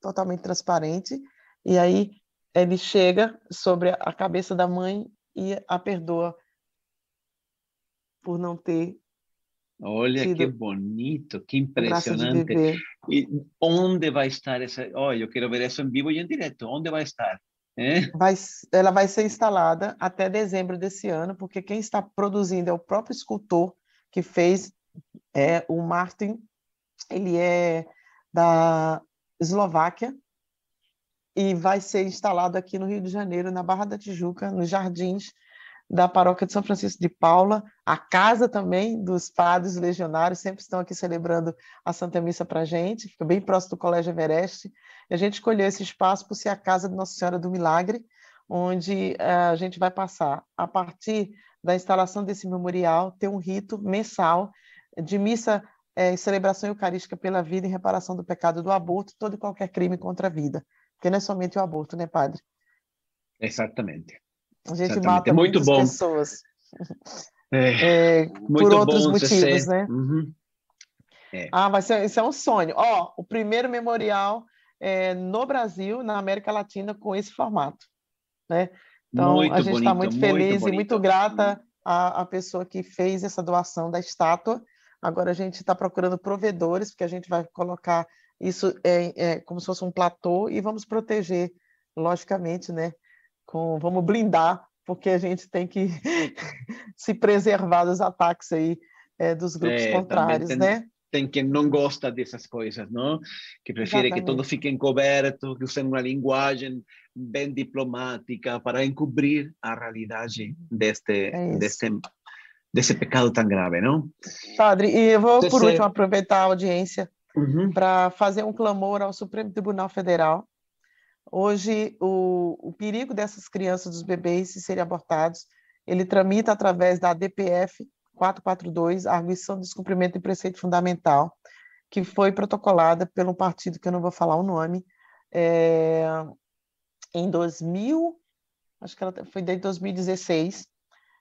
S3: totalmente transparente. E aí ele chega sobre a cabeça da mãe e a perdoa por não ter
S2: Olha que bonito, que impressionante. E onde vai estar essa? Oh, eu quero ver isso em vivo e em direto. Onde vai estar? É?
S3: Vai, ela vai ser instalada até dezembro desse ano, porque quem está produzindo é o próprio escultor que fez é o Martin. Ele é da Eslováquia e vai ser instalado aqui no Rio de Janeiro, na Barra da Tijuca, nos jardins da paróquia de São Francisco de Paula, a casa também dos padres legionários, sempre estão aqui celebrando a Santa Missa para a gente, fica bem próximo do Colégio Everest. E a gente escolheu esse espaço por ser a casa de Nossa Senhora do Milagre, onde uh, a gente vai passar, a partir da instalação desse memorial, ter um rito mensal de missa é, celebração eucarística pela vida e reparação do pecado do aborto, todo e qualquer crime contra a vida. Porque não é somente o aborto, né, padre?
S2: Exatamente.
S3: A gente Exatamente. mata é muitas bom. pessoas. [laughs] É, é, por outros motivos, né?
S2: Uhum.
S3: É. Ah, vai ser, isso é um sonho. Ó, o primeiro memorial é, no Brasil, na América Latina, com esse formato, né? Então, muito a gente está muito feliz e muito grata à, à pessoa que fez essa doação da estátua. Agora a gente está procurando provedores, porque a gente vai colocar isso é, é, como se fosse um platô e vamos proteger, logicamente, né? Com vamos blindar, porque a gente tem que [laughs] se preservar dos ataques aí é, dos grupos é, contrários, tem, né?
S2: Tem quem não gosta dessas coisas, não? Que prefere Exatamente. que tudo fique encoberto, que usem uma linguagem bem diplomática para encobrir a realidade deste, é deste, desse pecado tão grave, não?
S3: Padre, e eu vou, por último, aproveitar a audiência uhum. para fazer um clamor ao Supremo Tribunal Federal Hoje, o, o perigo dessas crianças, dos bebês, se serem abortados, ele tramita através da DPF 442, a arguição de descumprimento de preceito fundamental, que foi protocolada pelo partido, que eu não vou falar o nome, é, em 2000, acho que ela foi desde 2016.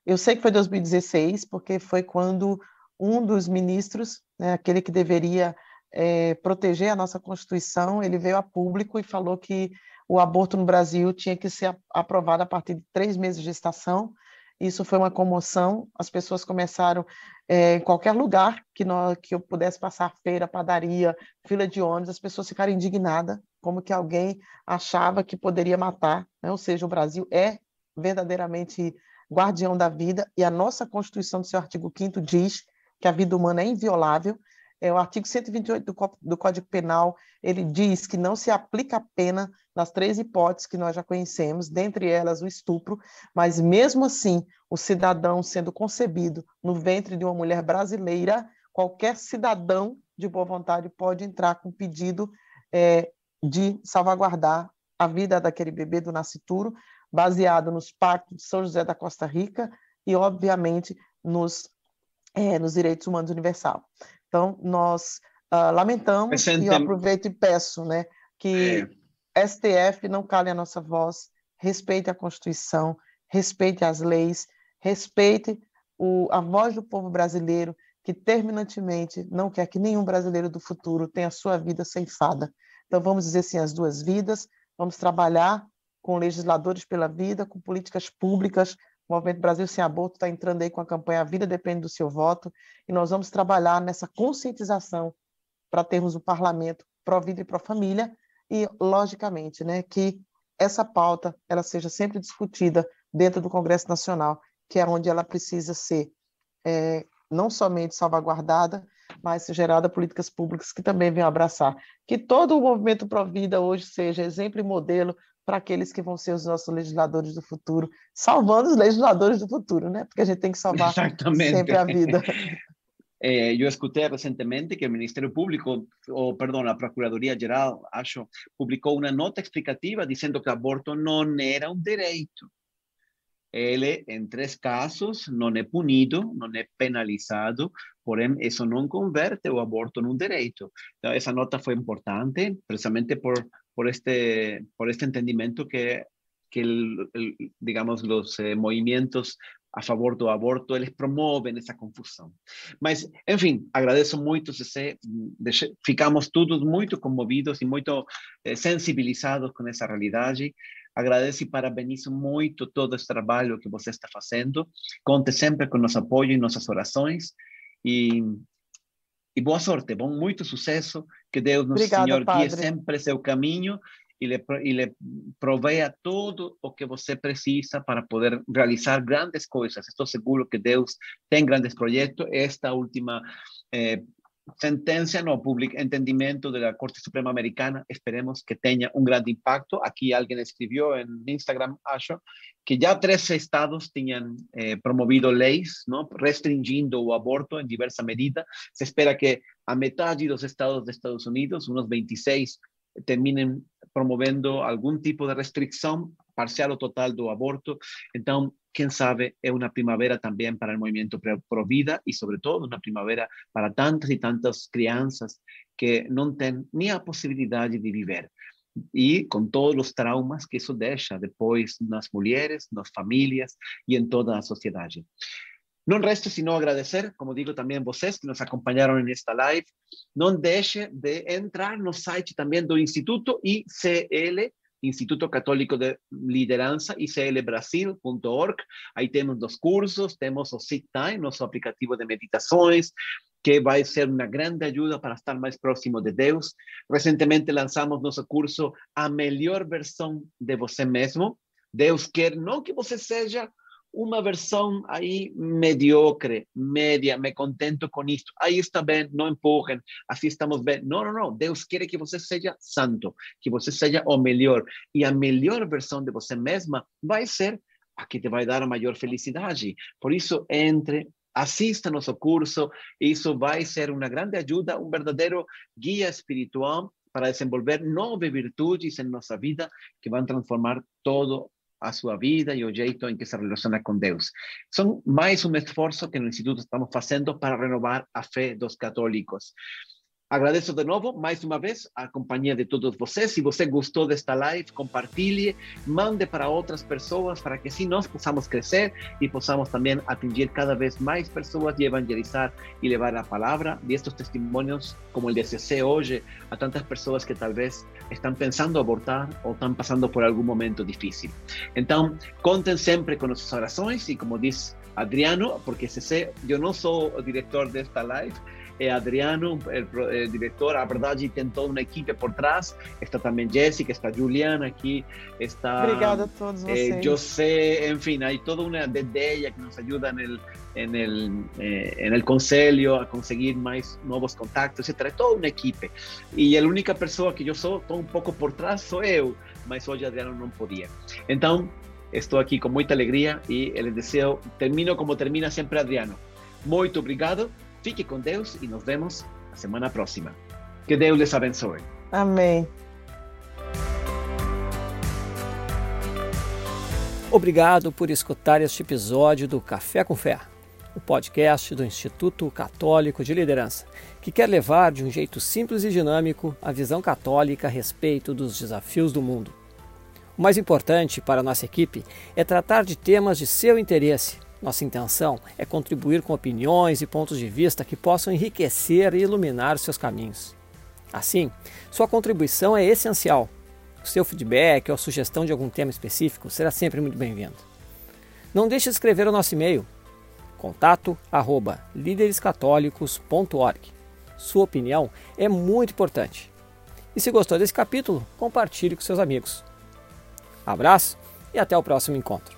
S3: Eu sei que foi 2016, porque foi quando um dos ministros, né, aquele que deveria é, proteger a nossa Constituição, ele veio a público e falou que o aborto no Brasil tinha que ser aprovado a partir de três meses de gestação. Isso foi uma comoção. As pessoas começaram é, em qualquer lugar que, nós, que eu pudesse passar feira, padaria, fila de ônibus, as pessoas ficaram indignadas, como que alguém achava que poderia matar. Né? Ou seja, o Brasil é verdadeiramente guardião da vida e a nossa Constituição, no seu artigo 5 diz que a vida humana é inviolável é, o artigo 128 do, do Código Penal, ele diz que não se aplica a pena nas três hipóteses que nós já conhecemos, dentre elas o estupro, mas mesmo assim, o cidadão sendo concebido no ventre de uma mulher brasileira, qualquer cidadão de boa vontade pode entrar com pedido é, de salvaguardar a vida daquele bebê do nascituro, baseado nos pactos de São José da Costa Rica e, obviamente, nos, é, nos direitos humanos universal. Então, nós uh, lamentamos e eu aproveito e peço né, que é. STF não cale a nossa voz, respeite a Constituição, respeite as leis, respeite o, a voz do povo brasileiro que terminantemente não quer que nenhum brasileiro do futuro tenha a sua vida ceifada. Então, vamos dizer sim as duas vidas, vamos trabalhar com legisladores pela vida, com políticas públicas. O Movimento Brasil Sem Aborto está entrando aí com a campanha A Vida Depende do Seu Voto, e nós vamos trabalhar nessa conscientização para termos um parlamento pró-vida e pró-família, e, logicamente, né, que essa pauta ela seja sempre discutida dentro do Congresso Nacional, que é onde ela precisa ser é, não somente salvaguardada, mas gerada políticas públicas que também venham abraçar. Que todo o movimento Pró-Vida hoje seja exemplo e modelo para aqueles que vão ser os nossos legisladores do futuro, salvando os legisladores do futuro, né? Porque a gente tem que salvar sempre a vida. [laughs]
S2: Eh, eu escutei recentemente que o Ministério Público, ou perdão, a Procuradoria Geral, acho, publicou uma nota explicativa dizendo que aborto não era um direito. Ele, em três casos, não é punido, não é penalizado, porém, isso não converte o aborto num direito. Então, essa nota foi importante, precisamente por, por, este, por este entendimento que, que el, el, digamos, os eh, movimentos a favor do aborto, eles promovem essa confusão. Mas, enfim, agradeço muito, Cecê, ficamos todos muito comovidos e muito eh, sensibilizados com essa realidade. Agradeço e parabenizo muito todo esse trabalho que você está fazendo. Conte sempre com nosso apoio e nossas orações. E, e boa sorte, bom, muito sucesso. Que Deus, nosso Obrigada, Senhor, guie sempre seu caminho e lhe, e lhe proveia todo o que você precisa para poder realizar grandes coisas. Estou seguro que Deus tem grandes projetos. Esta última eh, sentencia no público entendimiento de la Corte Suprema Americana, esperemos que tenga un gran impacto. Aquí alguien escribió en Instagram, Asho, que ya 13 estados tenían eh, promovido leyes, ¿no? Restringiendo o aborto en diversa medida. Se espera que a mitad de los estados de Estados Unidos, unos 26, terminen promovendo algum tipo de restrição parcial ou total do aborto. Então, quem sabe é uma primavera também para o movimento pro vida e, sobretudo, uma primavera para tantas e tantas crianças que não têm nem a possibilidade de viver. E com todos os traumas que isso deixa depois nas mulheres, nas famílias e em toda a sociedade. Não resta sino agradecer, como digo também vocês que nos acompanharam nesta live. Não deixe de entrar no site também do Instituto ICL, Instituto Católico de Liderança, iclbrasil.org. Aí temos os cursos, temos o Sit Time, nosso aplicativo de meditações, que vai ser uma grande ajuda para estar mais próximo de Deus. Recentemente lançamos nosso curso A Melhor Versão de Você Mesmo. Deus quer não que você seja uma versão aí mediocre, média, me contento com isto. Aí está bem, não empurrem, assim estamos bem. Não, não, não. Deus quer que você seja santo, que você seja o melhor. E a melhor versão de você mesma vai ser a que te vai dar a maior felicidade. Por isso, entre, assista nosso curso. Isso vai ser uma grande ajuda, um verdadeiro guia espiritual para desenvolver nove virtudes em nossa vida que vão transformar todo a sua vida e o jeito em que se relaciona com Deus. São mais um esforço que no Instituto estamos fazendo para renovar a fé dos católicos. Agradeço de novo, mais uma vez, a companhia de todos vocês. Se você gostou desta live, compartilhe, mande para outras pessoas, para que assim nós possamos crescer e possamos também atingir cada vez mais pessoas e evangelizar e levar a palavra de estes testemunhos, como o de CC hoje, a tantas pessoas que talvez estão pensando abortar ou estão passando por algum momento difícil. Então, contem sempre com nossas orações e, como diz Adriano, porque CC, eu não sou o diretor desta live, é Adriano, o diretor, a verdade tem toda uma equipe por trás, está também Jéssica, está Juliana aqui, está...
S3: Obrigada a todos vocês.
S2: Eh, José, enfim, há toda uma Dedeia que nos ajuda no en el, eh, en el conselho a conseguir mais novos contactos, etc. É toda uma equipe. E a única pessoa que eu sou, estou um pouco por trás, sou eu, mas hoje Adriano não podia. Então, estou aqui com muita alegria e les desejo, termino como termina sempre Adriano. Muito obrigado Fique com Deus e nos vemos na semana próxima. Que Deus les abençoe.
S3: Amém.
S1: Obrigado por escutar este episódio do Café com Fé, o podcast do Instituto Católico de Liderança, que quer levar de um jeito simples e dinâmico a visão católica a respeito dos desafios do mundo. O mais importante para a nossa equipe é tratar de temas de seu interesse nossa intenção é contribuir com opiniões e pontos de vista que possam enriquecer e iluminar seus caminhos. Assim, sua contribuição é essencial. seu feedback ou sugestão de algum tema específico será sempre muito bem-vindo. Não deixe de escrever o nosso e-mail contato arroba líderescatólicos.org. Sua opinião é muito importante. E se gostou desse capítulo, compartilhe com seus amigos. Abraço e até o próximo encontro.